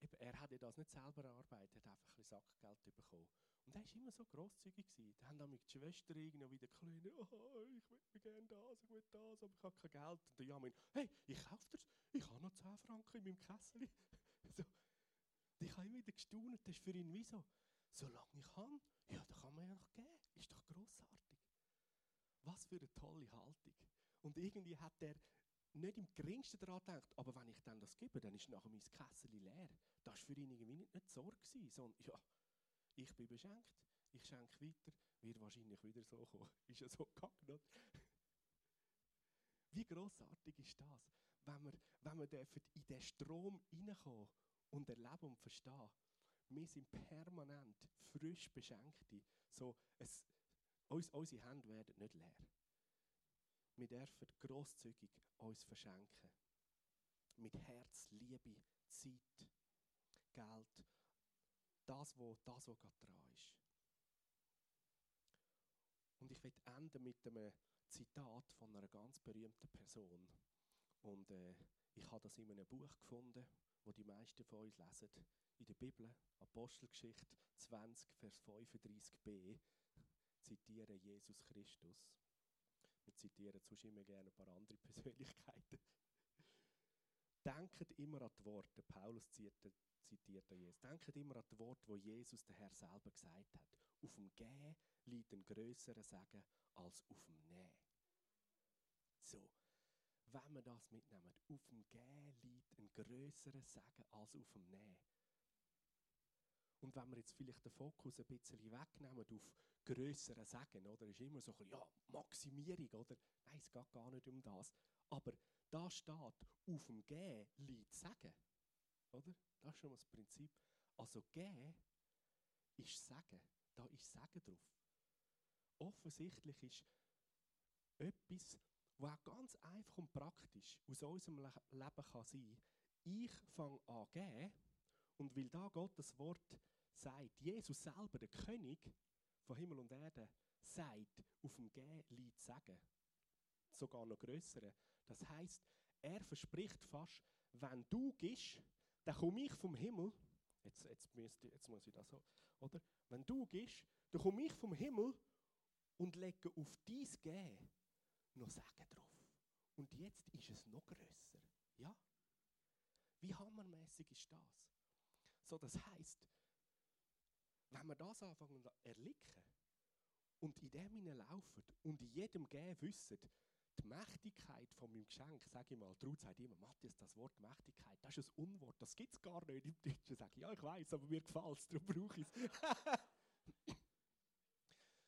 eben, er hat ja das nicht selber erarbeitet, er hat einfach ein bisschen Sackgeld bekommen. Und er war immer so grosszügig. Haben dann die Schwestern irgendwie wieder kleine, oh, ich will gerne das, ich will das, aber ich habe kein Geld. Und der Jamin, hey, ich kaufe das, ich habe noch 10 Franken in meinem Kessel. so. Ich habe immer wieder gestaunt, das ist für ihn wie so, solange ich kann, ja, da kann man ja noch geben, ist doch grossartig. Was für eine tolle Haltung. Und irgendwie hat er nicht im geringsten daran gedacht, aber wenn ich dann das gebe, dann ist nachher mein Kessel leer. Das war für ihn irgendwie nicht, nicht Sorge, sondern ja, ich bin beschenkt, ich schenke weiter, wird wahrscheinlich wieder so kommen. Ist ja so gegangen, Wie großartig ist das, wenn wir, wenn wir in den Strom reinkommen und erleben und verstehen, wir sind permanent frisch Beschenkte. So, es, uns, unsere Hände werden nicht leer. Wir dürfen grosszügig uns verschenken. Mit Herz, Liebe, Zeit, Geld. Das, was das, was gerade dran ist. Und ich will enden mit einem Zitat von einer ganz berühmten Person. Und äh, ich habe das in einem Buch gefunden, wo die meisten von uns lesen. In der Bibel, Apostelgeschichte 20, Vers 35b, zitieren Jesus Christus. Wir zitieren sonst immer gerne ein paar andere Persönlichkeiten. Denkt immer an die Worte, Paulus zitiert, zitiert Jesus. Denkt immer an die Worte, wo Jesus der Herr selber gesagt hat. Auf dem Gehen liegt ein grösserer Segen als auf dem Nehmen. So, wenn wir das mitnehmen, auf dem Gehen liegt ein grösserer Segen als auf dem Nehmen. Und wenn wir jetzt vielleicht den Fokus ein bisschen wegnehmen auf grösseren Segen, oder, ist immer so ein bisschen, ja, Maximierung, oder? Nein, es geht gar nicht um das. Aber da steht, auf dem Gehen liegt Segen, oder? Das ist schon mal das Prinzip. Also Gehen ist Segen, da ist Segen drauf. Offensichtlich ist etwas, was auch ganz einfach und praktisch aus unserem Le Leben kann sein Ich fange an geben und weil da Gottes Wort sagt, Jesus selber, der König von Himmel und Erde, sagt, auf dem Gehen liegt Segen. Sogar noch größere. Das heißt, er verspricht fast, wenn du gehst, dann komme ich vom Himmel. Jetzt, jetzt, müsste, jetzt muss ich das so, oder? Wenn du gehst, dann komme ich vom Himmel und lege auf dein Gehen noch Segen drauf. Und jetzt ist es noch größer. Ja? Wie hammermäßig ist das? So, das heißt, wenn wir das anfangen zu erlicken und in dem hineinlaufen und in jedem Gehen wissen, die Mächtigkeit von meinem Geschenk, sage ich mal, Traut sagt immer, Matthias, das Wort Mächtigkeit, das ist ein Unwort, das gibt es gar nicht im Deutschen. Sage ich, ja, ich weiß, aber mir gefällt es, darum brauche ich es.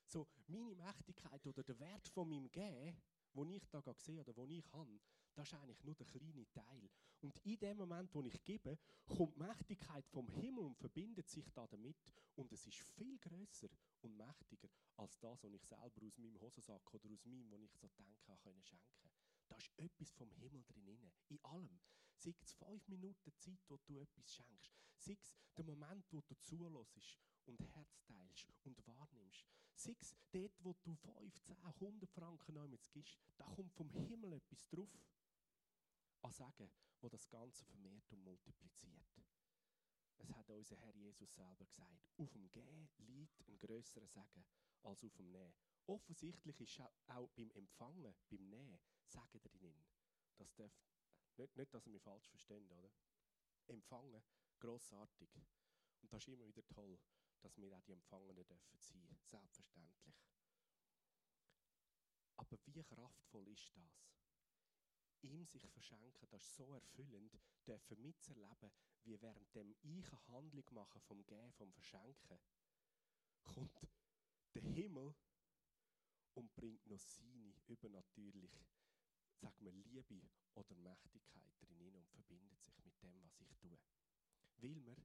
so, meine Mächtigkeit oder der Wert von meinem Gehen wo ich da sehe oder wo ich habe, das ist eigentlich nur der kleine Teil. Und in dem Moment, wo ich gebe, kommt die Mächtigkeit vom Himmel und verbindet sich da damit. Und es ist viel größer und mächtiger als das, was ich selber aus meinem Hosensack oder aus meinem, wo ich so denke, können schenken. Da ist etwas vom Himmel drin. In allem. Sei es fünf Minuten Zeit, wo du etwas schenkst. Sei es der Moment, wo du zulässt und Herz teilst und wahrnimmst. Sei es dort, wo du 15, 100 Franken noch gibst, da kommt vom Himmel etwas drauf an Sagen, wo das Ganze vermehrt und multipliziert. Es hat unser Herr Jesus selber gesagt, auf dem Gehen liegt ein grösserer Segen als auf dem Nehmen. Offensichtlich ist auch beim Empfangen, beim Nähen, Segen drin. Das darf, nicht, nicht, dass ihr mich falsch versteht, oder? Empfangen, grossartig. Und das ist immer wieder toll, dass wir auch die Empfangenen dürfen sein, selbstverständlich. Aber wie kraftvoll ist das? Ihm sich verschenken, das ist so erfüllend, dürfen mitzuerleben, wie während dem ich eine Handlung mache vom Gehen, vom Verschenken, kommt der Himmel und bringt noch seine übernatürlich, sagen wir, Liebe oder Mächtigkeit drin und verbindet sich mit dem, was ich tue. Weil wir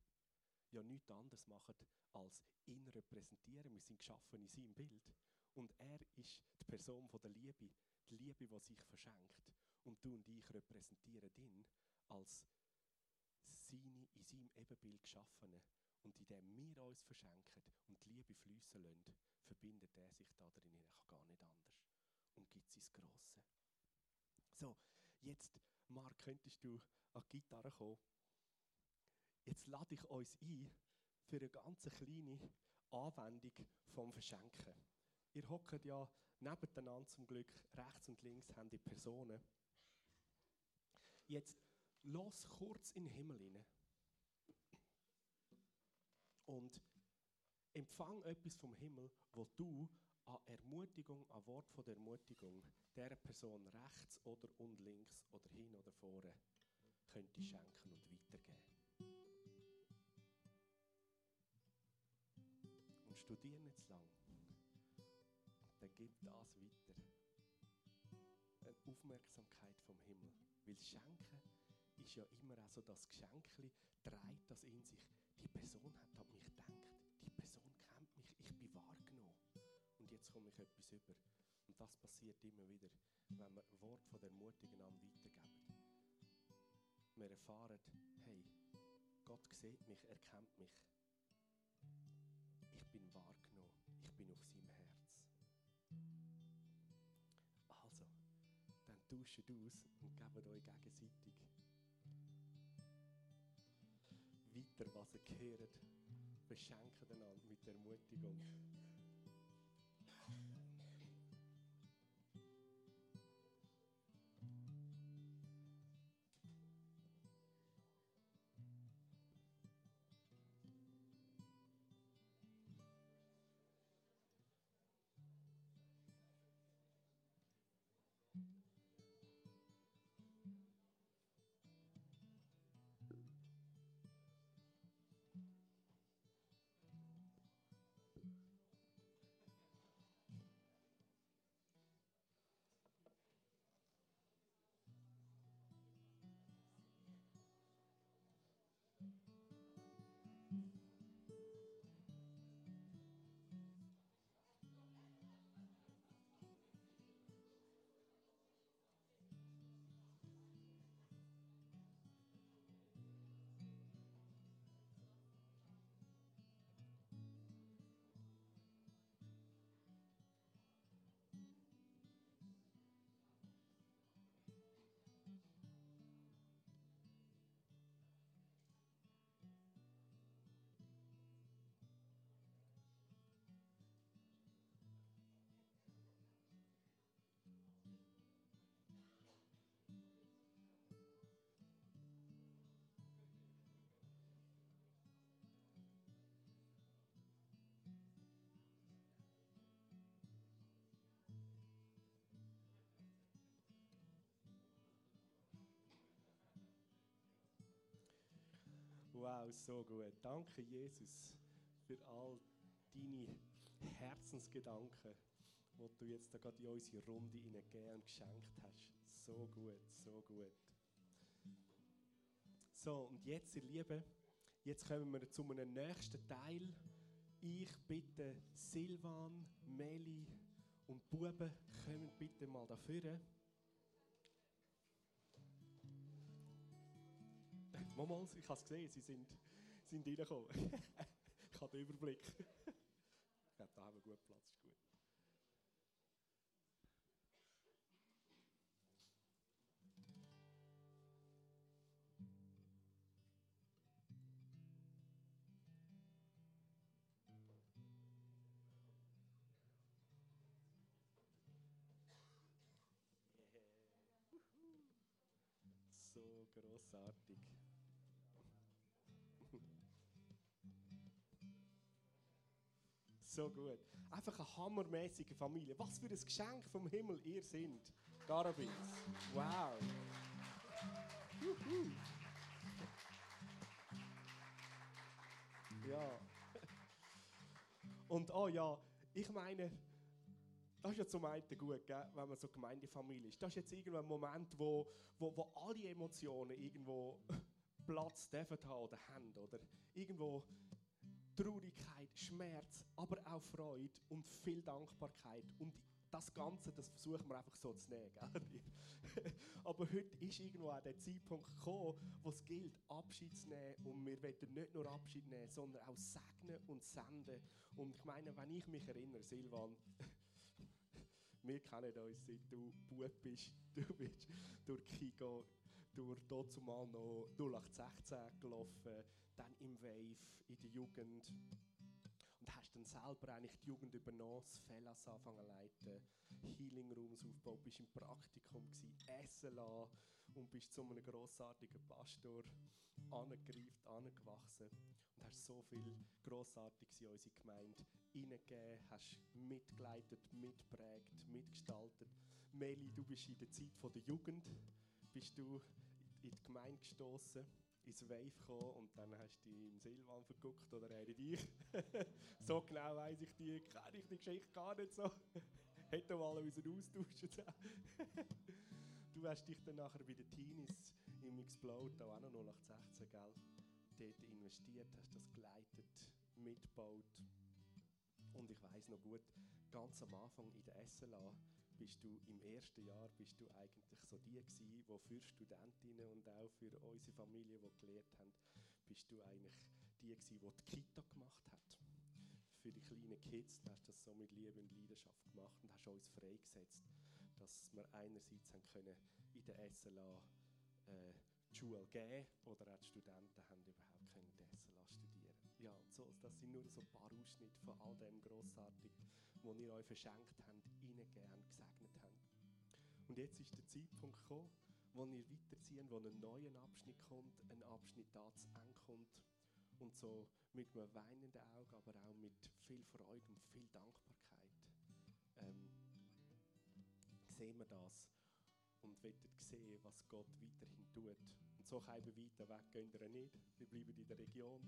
ja nichts anderes machen, als ihn repräsentieren. Wir sind geschaffen in seinem Bild. Und er ist die Person von der Liebe, die Liebe, die sich verschenkt. Und du und ich repräsentieren ihn als seine, in seinem Ebenbild geschaffene. Und indem wir uns verschenken und die Liebe fließen lassen, verbindet er sich da drin. Er kann gar nicht anders. Und gibt sein Grosse. So, jetzt, Marc, könntest du an die Gitarre kommen? Jetzt lade ich uns ein für eine ganz kleine Anwendung vom Verschenken. Ihr hockt ja nebeneinander zum Glück, rechts und links haben die Personen. Jetzt los kurz in den Himmel hinein und empfang etwas vom Himmel, wo du an Ermutigung, an Wort von der Ermutigung der Person rechts oder und links oder hin oder vorne könnte schenken und weitergeben. studier nicht zu lang. Dann gib das weiter. Eine Aufmerksamkeit vom Himmel. Weil Schenken ist ja immer auch so das Geschenkli, trägt das in sich die Person hat an mich gedacht, die Person kennt mich, ich bin wahrgenommen. Und jetzt komme ich etwas über. Und das passiert immer wieder, wenn wir Wort von der Ermutigung an weitergeben. Wir erfahren, hey, Gott sieht mich, er kennt mich. Tauscht aus und gebt euch gegenseitig weiter, was ihr gehört. Beschenken einander mit der Wow, so gut. Danke, Jesus, für all deine Herzensgedanken, die du jetzt gerade in unsere Runde hineingegeben und geschenkt hast. So gut, so gut. So, und jetzt, ihr Lieben, jetzt kommen wir zu einem nächsten Teil. Ich bitte Silvan, Meli und Buben, kommen bitte mal dafür. Momals, ich habe es gesehen, sie sind, sind reingekommen. ich habe den Überblick. ich glaube, da haben wir gut Platz, ist gut. So So gut. Einfach eine hammermäßige Familie. Was für ein Geschenk vom Himmel ihr seid. Garabins. Wow. Juhu. Ja. Und oh ja, ich meine, das ist ja zum einen gut, gell, wenn man so Gemeindefamilie ist. Das ist jetzt irgendwo ein Moment, wo, wo, wo alle Emotionen irgendwo Platz dürfen haben oder haben. Oder irgendwo Traurigkeit, Schmerz, aber auch Freude und viel Dankbarkeit. Und das Ganze, das versuchen wir einfach so zu nehmen. Aber heute ist irgendwo auch der Zeitpunkt gekommen, wo es gilt, Abschied zu nehmen. Und wir wollen nicht nur Abschied nehmen, sondern auch segnen und senden. Und ich meine, wenn ich mich erinnere, Silvan, wir kennen uns, seit du Bub bist. Du bist durch Kigo, durch dort zumal noch 0816 gelaufen, dann im Wave, in der Jugend. Und hast dann selber eigentlich die Jugend übernommen, das Fellas anfangen leiten, Healing Rooms aufgebaut, bist im Praktikum gewesen, essen lassen und bist zu einem grossartigen Pastor angegriffen, angewachsen und hast so viel Grossartiges in unsere Gemeinde hineingegeben, hast mitgeleitet, mitprägt, mitgestaltet. Meli, du bist in der Zeit der Jugend, bist du in die Gemeinde gestoßen ins Wave gekommen und dann hast du in Silvan verguckt oder er in dich. so genau weiss ich die, kenne ich die Geschichte gar nicht so. Hätten wir müssen austauschen Du hast dich dann nachher bei den Teenies im Explode, auch noch 0816, gell? dort investiert, hast das geleitet, mitgebaut. Und ich weiß noch gut, ganz am Anfang in der SLA bist du im ersten Jahr bist du eigentlich so die gewesen, wo für Studentinnen und auch für unsere Familie, die gelehrt haben, bist du eigentlich die gewesen, die die Kita gemacht hat. Für die kleinen Kids du hast das so mit Liebe und Leidenschaft gemacht und hast uns freigesetzt, dass wir einerseits haben können in der SLA äh, die Schule geben oder auch die Studenten haben überhaupt können der SLA studieren. Ja, so, das sind nur so ein paar Ausschnitte von all dem Grossartigen, was ihr euch verschenkt habt, gern gesegnet habt. Und jetzt ist der Zeitpunkt gekommen, wo ihr weiterziehen, wo ein neuer Abschnitt kommt, ein Abschnitt da zu Ende kommt. Und so mit einem weinenden Auge, aber auch mit viel Freude und viel Dankbarkeit ähm, sehen wir das und wollen sehen, was Gott weiterhin tut. Und so können wir weiter weg, gehen wir nicht. Wir bleiben in der Region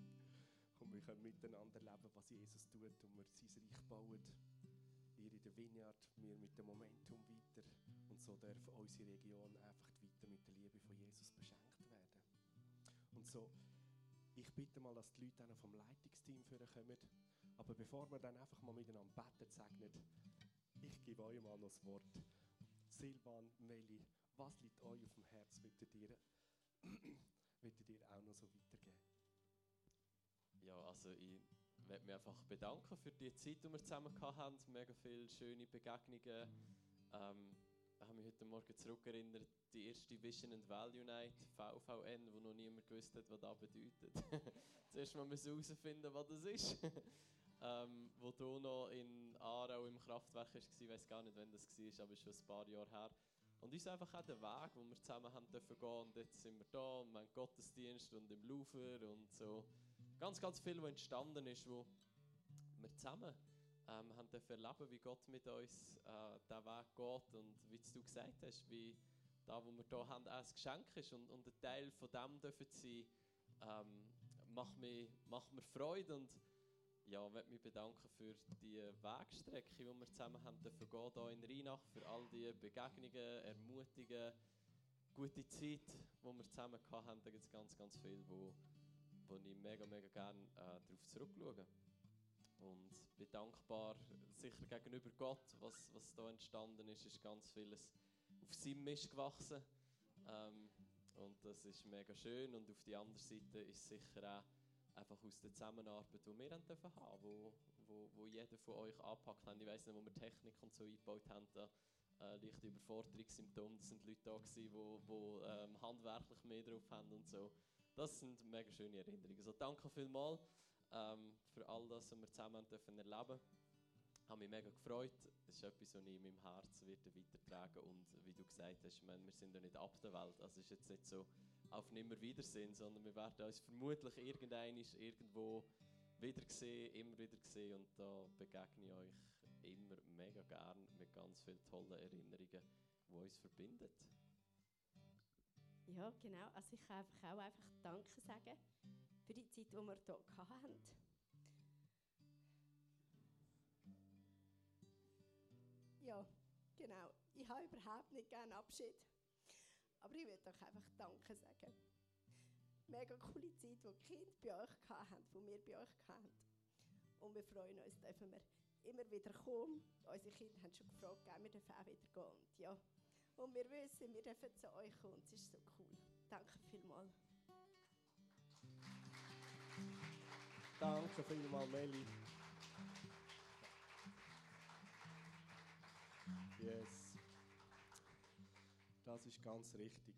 und wir können miteinander leben, was Jesus tut und wir sein Reich bauen. Ihr in der Vineyard, wir mit dem Momentum weiter. Und so dürfen unsere Region einfach weiter mit der Liebe von Jesus beschenkt werden. Und so, ich bitte mal, dass die Leute dann vom Leitungsteam kommen. Aber bevor wir dann einfach mal miteinander beten, segnen, ich gebe euch mal noch das Wort. Silvan, Meli, was liegt euch auf dem Herz? Würdet ihr, würdet ihr auch noch so weitergeben? Ja, also ich möchte mich einfach bedanken für die Zeit, die wir zusammen hatten. Mega viele schöne Begegnungen. Ähm, ich habe mich heute Morgen zurückerinnert, die erste Vision and Value Night, VVN, wo noch niemand gewusst hat, was das bedeutet. Zuerst mal müssen herausfinden, was das ist. ähm, wo du noch in Aarau im Kraftwerk warst, ich weiß gar nicht, wann das war, aber schon ein paar Jahre her. Und uns einfach auch den Weg, wo wir zusammen haben dürfen gehen und jetzt sind wir da und wir haben Gottesdienst und im Louvre und so. Ganz, ganz viel, was entstanden ist, wo wir zusammen ähm, haben erleben, wie Gott mit uns äh, diesen Weg geht und wie du gesagt hast, wie da, wo wir hier haben, auch ein Geschenk ist und, und ein Teil von dem dürfen sein, ähm, macht, mir, macht mir Freude und ja, ich möchte mich bedanken für die Wegstrecke, die wir zusammen haben dürfen gehen hier in Rheinach, für all die Begegnungen, Ermutigungen, gute Zeit, die wir zusammen hatten. Da gibt es ganz, ganz viel, wo, wo ich mega, mega gerne äh, darauf zurückschaue. Und bin dankbar, sicher gegenüber Gott, was, was entstanden ist, ist ganz vieles auf seinem Mist gewachsen. Ähm, und das ist mega schön. Und auf der anderen Seite ist sicher auch einfach aus der Zusammenarbeit, die wir haben dürfen haben, wo, wo, wo jeder von euch angepackt hat. Ich weiß nicht, wo wir Technik und so eingebaut haben, da äh, leichte Überforderungssymptome. Das sind Leute da die wo, ähm, handwerklich mehr drauf haben und so. Das sind mega schöne Erinnerungen. Also danke vielmals ähm, für all das, was wir zusammen dürfen erleben. Ich habe mich mega gefreut. Das ist etwas, was ich in meinem Herzen werde weitertragen und wie du gesagt hast, meine, wir sind ja nicht ab der Welt. Also es ist jetzt nicht so auf nimmer Wiedersehen, sondern wir werden uns vermutlich irgendein irgendwo wieder sehen, immer wieder sehen und da begegne ich euch immer mega gern mit ganz vielen tollen Erinnerungen, die uns verbinden. Ja, genau. Also ich kann einfach auch einfach Danke sagen für die Zeit, die wir hier hatten. Ja, genau. Ich habe überhaupt nicht gerne Abschied. Aber ich würde euch einfach Danke sagen. Mega coole Zeit, die die Kinder bei euch hatten, die wir bei euch hatten. Und wir freuen uns, dürfen wir immer wieder kommen. Unsere Kinder haben schon gefragt, wir dürfen auch wieder gehen. Und, ja. Und wir wissen, wir dürfen zu euch kommen. Es ist so cool. Danke vielmals. Danke vielmals, Meli. Yes. Das ist ganz richtig.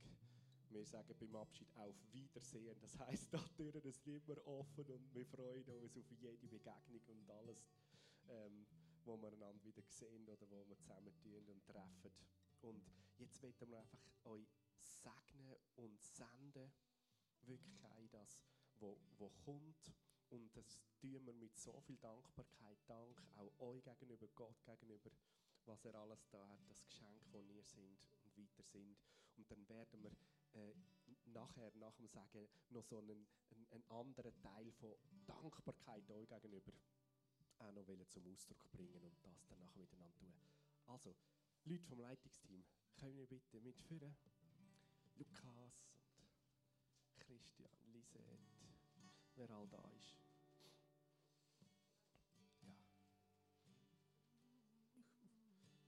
Wir sagen beim Abschied auf Wiedersehen. Das heißt, da Türen sind immer offen und wir freuen uns auf jede Begegnung und alles, ähm, wo wir einander wieder sehen oder wo wir zusammen und treffen. Und jetzt wollen wir einfach euch segnen und senden, wirklich auch das, wo kommt. Und das tun wir mit so viel Dankbarkeit, Dank auch euch gegenüber, Gott gegenüber, was er alles da hat, das Geschenk, wo ihr sind und weiter sind. Und dann werden wir äh, nachher, nach dem Sagen, noch so einen, einen, einen anderen Teil von Dankbarkeit euch gegenüber auch noch zum Ausdruck bringen und das dann nachher miteinander tun. Also, Leute vom Leitungsteam, können wir bitte mitführen? Lukas und Christian, Lisette, wer all da ist. Ja.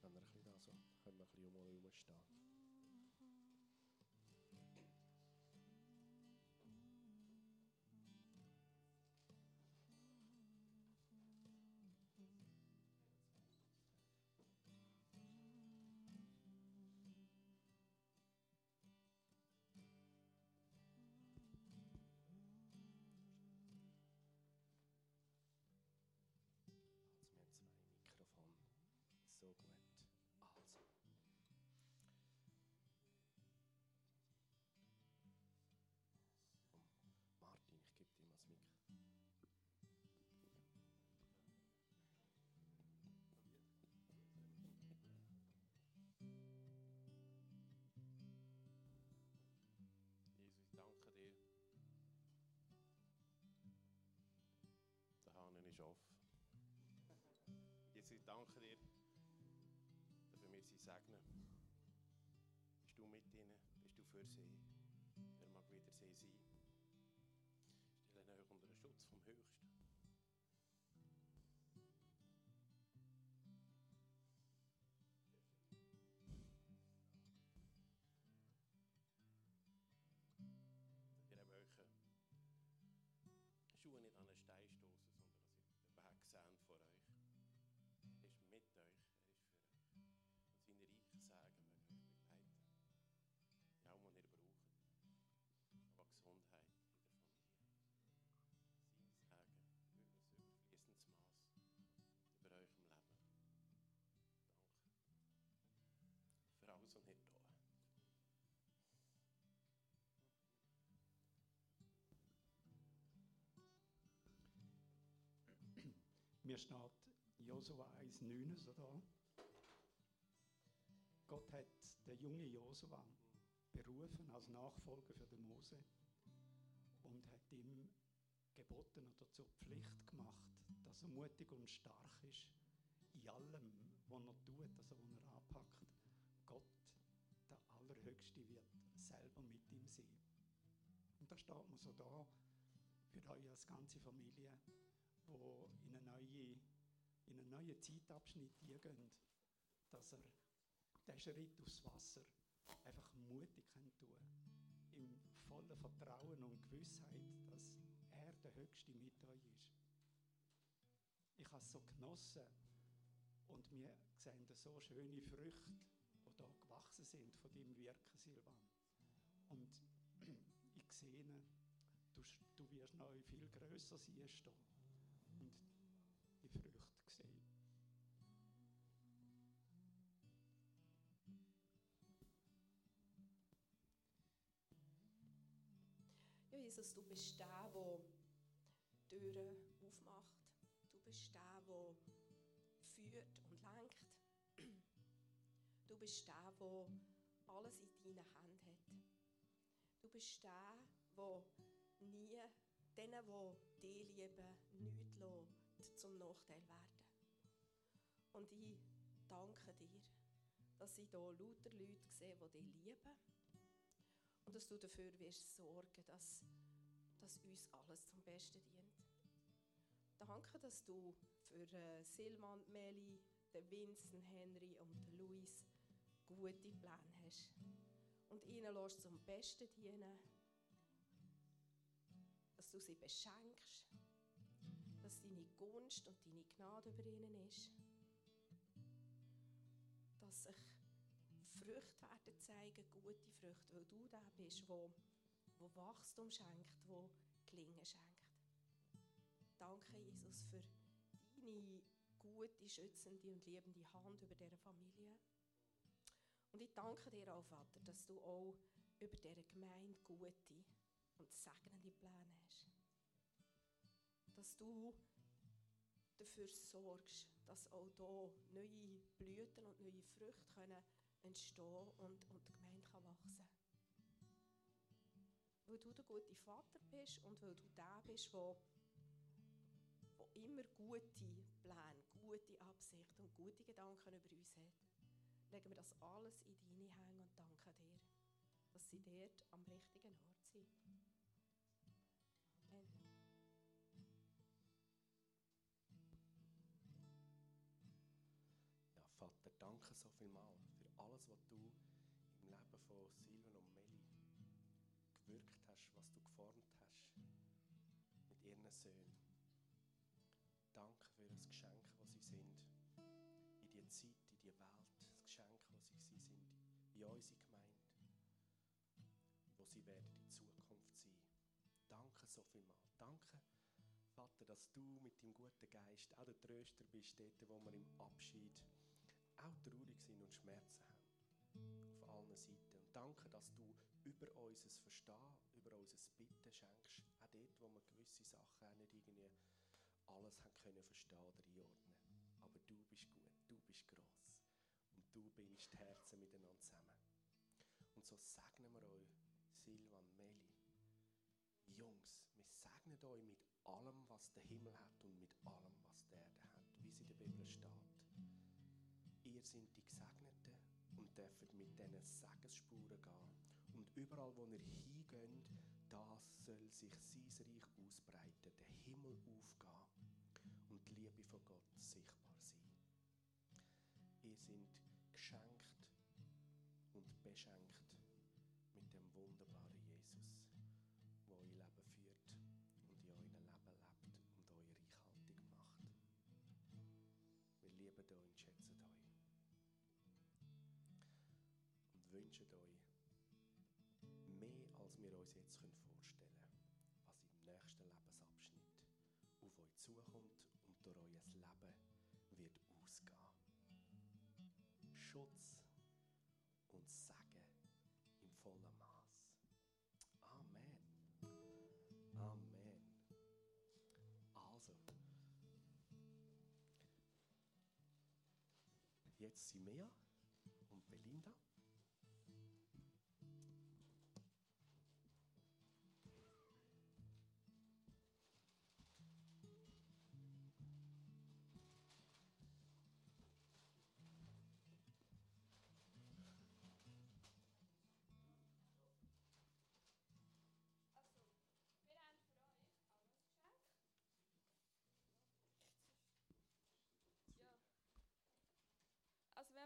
Wenn wir ein bisschen da so, können wir ein bisschen um uns herumstehen. Offen. Jesus, ich danke dir, dafür wir sie segnen. Bist du mit ihnen? Bist du für sie? Er mag wieder sie sein. Stellen euch unter den Schutz vom Höchsten. Mir steht Josua 1,9 so da. Gott hat den jungen Josua berufen als Nachfolger für den Mose und hat ihm geboten oder zur Pflicht gemacht, dass er mutig und stark ist in allem, was er tut, also was er anpackt. Gott, der Allerhöchste, wird selber mit ihm sein. Und da steht man so da für euch als ganze Familie, wo in eine neue, in einen neuen Zeitabschnitt gehen, dass er diesen Schritt aufs Wasser einfach mutig kann tun Im vollen Vertrauen und Gewissheit, dass er der Höchste mit euch ist. Ich habe es so genossen und wir sehen so schöne Früchte, die da gewachsen sind von deinem Wirken, Silvan. Und ich sehe, du, du wirst noch viel grösser sein und die Früchte sehen. Ja, Jesus, du bist der, der Türen aufmacht. Du bist der, der führt und lenkt. Du bist der, der alles in deinen Händen hat. Du bist der, der nie denen, die dich lieben, nichts lässt, zum Nachteil werden. Und ich danke dir, dass ich hier lauter Leute sehe, die dich lieben. Und dass du dafür wirst sorgen, dass, dass uns alles zum Besten dient. Danke, dass du für äh, Silman, Meli, Vincent, Henry und Luis gute Pläne hast. Und ihnen lässt zum Besten dienen, dass du sie beschenkst, dass deine Gunst und deine Gnade über ihnen ist, dass sich Früchte werden zeigen, gute Früchte, weil du der bist, wo, wo Wachstum schenkt, wo Gelingen schenkt. Danke, Jesus, für deine gute, schützende und liebende Hand über dieser Familie. Und ich danke dir auch, Vater, dass du auch über dieser Gemeinde gute und segnende Pläne hast. Dass du dafür sorgst, dass auch hier neue Blüten und neue Früchte können entstehen und, und die Gemeinde kann wachsen Weil du der gute Vater bist und weil du der bist, der wo immer gute Pläne, gute Absichten und gute Gedanken über uns hat, legen wir das alles in deine Hände und danken dir, dass sie dort am richtigen Ort sind. Danke so viel mal für alles, was du im Leben von Silvan und Melli gewirkt hast, was du geformt hast mit ihren Söhnen. Danke für das Geschenk, das sie sind in die Zeit, in die Welt, das Geschenk, das sie sind in unsere Gemeinde, wo sie werden in Zukunft sein. Danke so viel mal. Danke, Vater, dass du mit deinem guten Geist auch der Tröster bist, dort, wo wir im Abschied auch traurig sind und Schmerzen haben. Auf allen Seiten. Und danke, dass du über unser Verstehen, über unser Bitten schenkst. Auch dort, wo wir gewisse Sachen nicht irgendwie alles haben können verstehen oder einordnen. Aber du bist gut, du bist gross. Und du bindest die Herzen miteinander zusammen. Und so segnen wir euch, Silvan, Meli, Jungs, wir segnen euch mit allem, was der Himmel hat und mit allem, was die Erde hat, wie es in der Bibel steht. Ihr seid die Gesegneten und dürft mit diesen Segensspuren gehen. Und überall, wo ihr hingeht, da soll sich sein Reich ausbreiten, der Himmel aufgehen und die Liebe von Gott sichtbar sein. Ihr seid geschenkt und beschenkt mit dem wunderbaren Jesus, wünschen euch mehr, als wir uns jetzt vorstellen können, was im nächsten Lebensabschnitt auf euch zukommt und durch euer Leben wird ausgehen. Schutz und Segen im vollen Maß. Amen. Amen. Also, jetzt sind Mea und Belinda.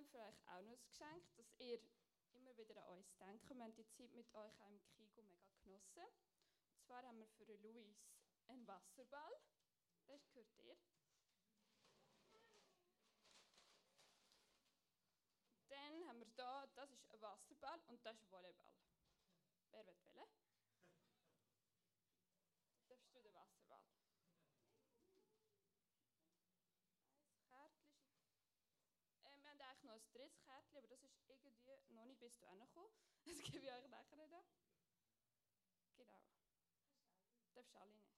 Haben für euch auch noch ein Geschenk, dass ihr immer wieder an uns denkt. Wir haben die Zeit mit euch auch im Kigo mega genossen. Und zwar haben wir für Luis einen Wasserball. Das gehört ihr. Dann haben wir da, das ist ein Wasserball und das ist ein Volleyball. Wer will wählen? Darfst du den Wasserball? Ein Kärtchen. Ähm, wir haben eigentlich noch ein drittes Kärtchen, aber das ist irgendwie noch nicht bis dahin gekommen. Das gebe ich euch nachher noch. Genau. Darfst du alle nehmen.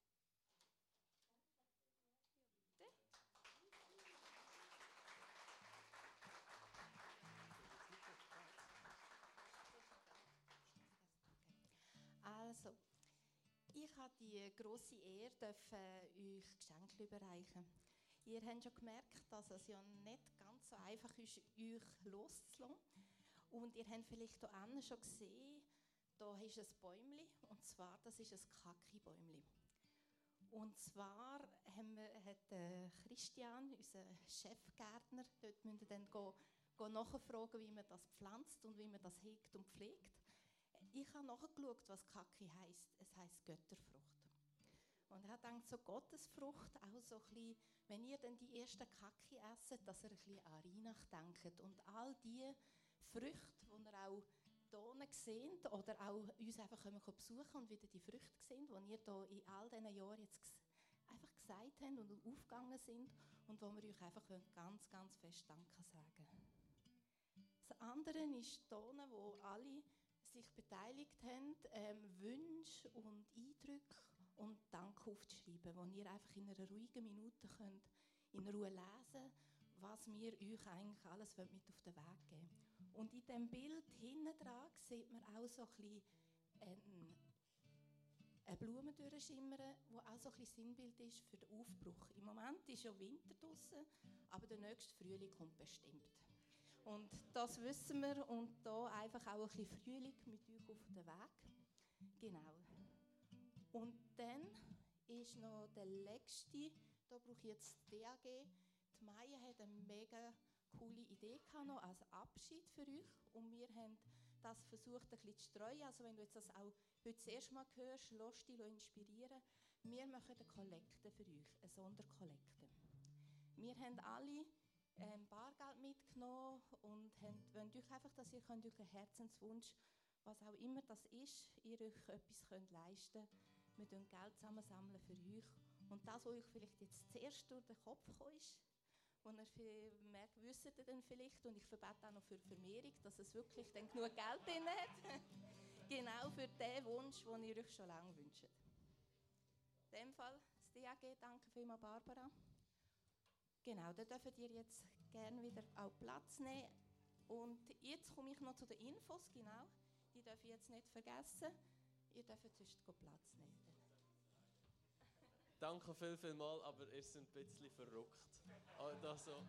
Also, ich habe die große Ehre, dürfen euch Geschenke überreichen. Ihr habt schon gemerkt, dass es ja nicht ganz so einfach ist, euch loszulassen. Und ihr habt vielleicht hier schon gesehen, da ist ein Bäumli, und zwar, das ist ein Kaki-Bäumli. Und zwar haben wir, hat äh, Christian, unser Chefgärtner, dort müsst ihr dann nachfragen, wie man das pflanzt und wie man das hegt und pflegt. Ich habe nachgeschaut, was Kaki heißt. Es heißt Götterfrucht. Und er hat gedacht, so Gottesfrucht, auch so ein bisschen, wenn ihr dann die ersten Kaki esset, dass ihr ein bisschen an Weihnacht denkt. Und all die Früchte, die ihr auch hier seht oder auch uns einfach können besuchen und wieder die Früchte sehen, die ihr hier in all diesen Jahren jetzt einfach gesagt habt und aufgegangen sind und wo wir euch einfach ganz, ganz fest Danke sagen Das andere ist Tonen, wo alle sich beteiligt haben, ähm, Wünsche und Eindrücke und Dank aufzuschreiben, wo ihr einfach in einer ruhigen Minute könnt in Ruhe lesen was wir euch eigentlich alles mit auf den Weg geben Und in diesem Bild hinten dran sieht man auch so ein bisschen ähm, eine Blume durchschimmern, die auch so ein bisschen Sinnbild ist für den Aufbruch. Im Moment ist ja Winter draußen, aber der nächste Frühling kommt bestimmt. Und das wissen wir und da einfach auch ein bisschen Frühling mit euch auf den Weg. Genau. Und ist noch der letzte, da brauche ich jetzt DAG. Die Maya hat eine mega coole Idee gehabt, noch als Abschied für euch. Und wir haben das versucht, ein bisschen zu streuen. Also wenn du jetzt das auch heute das erste Mal hörst, lass dich inspirieren. Wir machen eine Kollekte für euch, eine Sonderkollekte. Wir haben alle ähm, Bargeld mitgenommen und haben, wollen euch einfach, dass ihr könnt euren Herzenswunsch, was auch immer das ist, ihr euch etwas könnt leisten könnt. Wir sammeln Geld zusammensammeln für euch. Und das, was euch vielleicht jetzt zuerst durch den Kopf gekommen ist, wo ihr merkt, wisst ihr dann vielleicht, und ich verbete auch noch für Vermehrung, dass es wirklich dann genug Geld drin hat. genau für den Wunsch, den ihr euch schon lange wünscht. In dem Fall das DAG, danke vielmals Barbara. Genau, da dürft ihr jetzt gerne wieder auch Platz nehmen. Und jetzt komme ich noch zu den Infos, genau. Die darf ich jetzt nicht vergessen. Ihr dürft sonst Platz nehmen. Danke viel, viel mal, aber ihr seid ein bisschen verrückt. Also,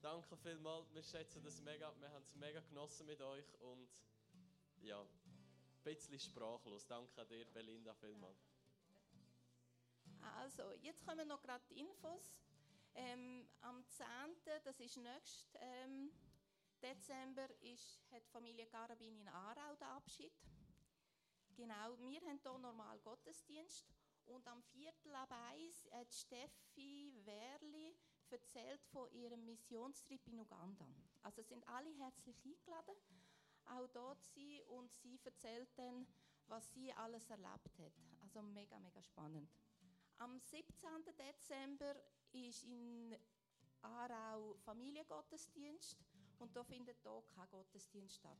danke viel mal, wir schätzen das mega, wir haben es mega genossen mit euch und ja, ein bisschen sprachlos. Danke an dir, Belinda, vielmal. Also, jetzt kommen noch gerade die Infos. Ähm, am 10., das ist nächstes ähm, Dezember, ist, hat Familie Garabin in Aarau den Abschied. Genau, wir haben hier normal Gottesdienst und am Viertel ab eins hat Steffi Werli erzählt von ihrem Missionstrip in Uganda. Also sind alle herzlich eingeladen, auch dort sie und sie erzählt dann, was sie alles erlebt hat. Also mega, mega spannend. Am 17. Dezember ist in Aarau Familiengottesdienst und da findet hier kein Gottesdienst statt.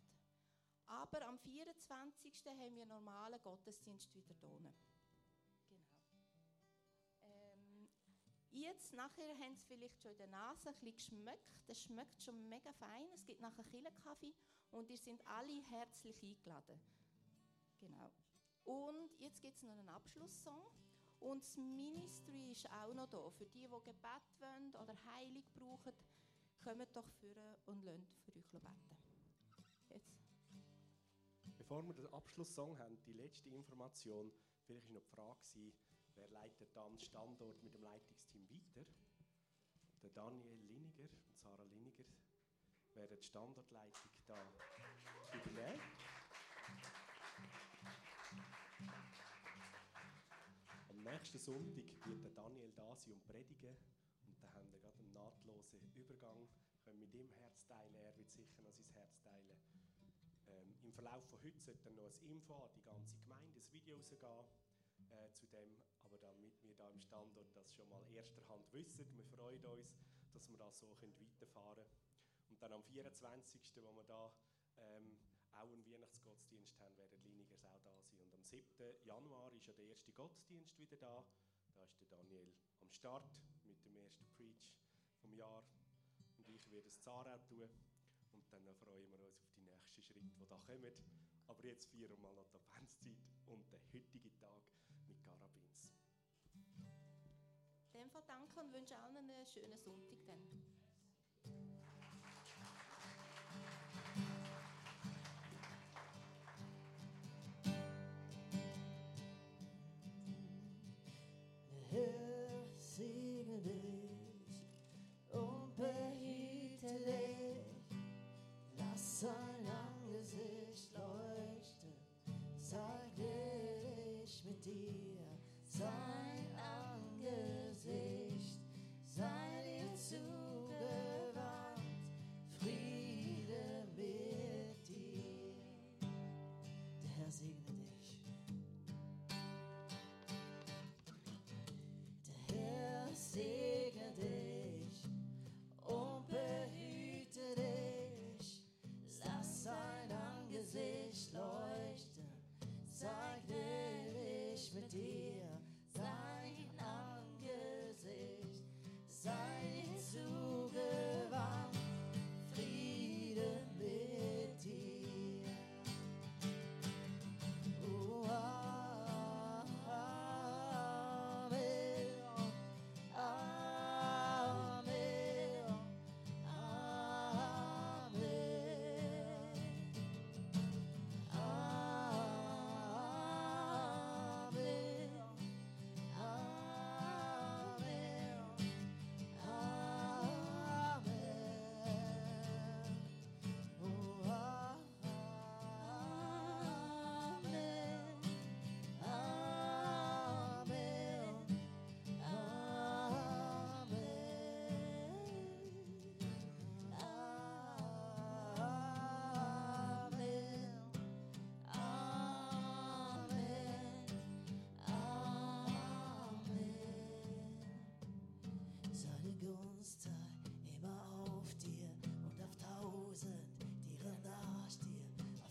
Aber am 24. haben wir normalen Gottesdienst wieder hier. Jetzt, nachher haben sie vielleicht schon in der Nase ein bisschen geschmeckt. Das schmeckt schon mega fein. Es gibt nachher Killenkaffee und ihr sind alle herzlich eingeladen. Genau. Und jetzt gibt es noch einen Abschlusssong. Und das Ministry ist auch noch da. Für die, die Gebet wollen oder Heilung brauchen, kommt doch führen und lasst für euch beten. Jetzt. Bevor wir den Abschlusssong haben, die letzte Information, vielleicht war noch die Frage, Wer leitet dann Standort mit dem Leitungsteam weiter? Der Daniel Liniger und Sarah Liniger werden die Standortleitung da übernehmen. Am nächsten Sonntag wird der Daniel da sein und predigen. Und dann haben wir gerade einen nahtlosen Übergang. Können mit ihm Herz teilen, er wird sicher noch sein Herz teilen. Ähm, Im Verlauf von heute sollte dann noch ein Info an die ganze Gemeinde, ein Video rausgehen äh, zu dem aber damit wir da im Standort das schon mal erster Hand wissen, wir freuen uns, dass wir das so weiterfahren können. Und dann am 24., wo wir da ähm, auch einen Weihnachtsgottesdienst haben, werden Linigers auch da sein. Und am 7. Januar ist ja der erste Gottesdienst wieder da. Da ist der Daniel am Start mit dem ersten Preach vom Jahr. Und ich werde es Zarau tun. Und dann freuen wir uns auf die nächsten Schritte, die da kommen. Aber jetzt feiern wir mal noch die Adventszeit und den heutigen Tag mit Garabins. Dem danke und wünsche allen einen schönen Sonntag. Dann.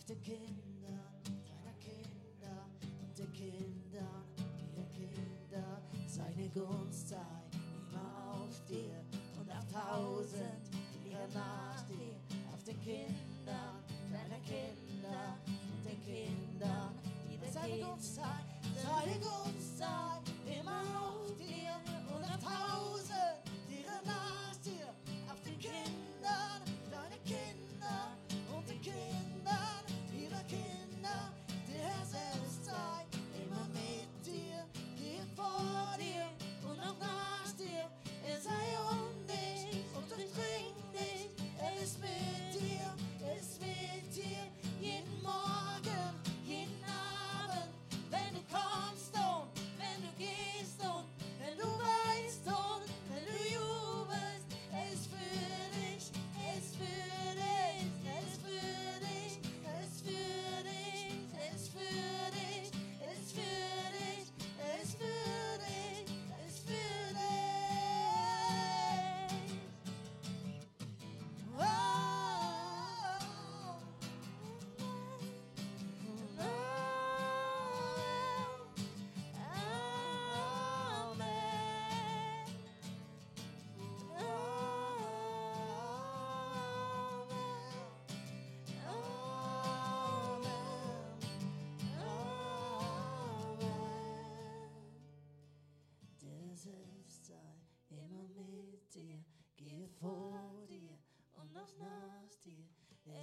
der Kinder, deiner Kinder und der Kinder, ihrer Kinder. Seine Gunst sei immer auf dir und auf tausend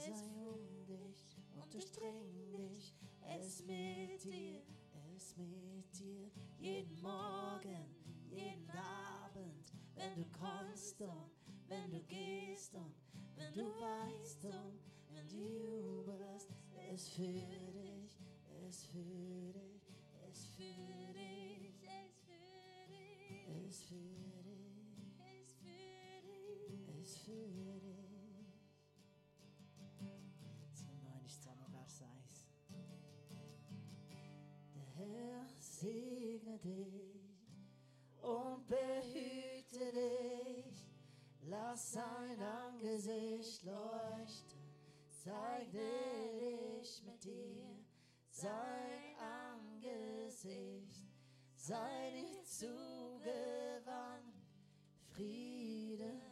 sei um dich und durchdring dich, es mit dir, es mit dir. Jeden Morgen, jeden Abend, wenn du kommst und wenn du gehst und wenn du weißt und wenn du jubelst, es für dich und behüte dich. Lass sein Angesicht leuchten, sei dich mit dir, sein Angesicht, sei nicht zugewandt, Frieden.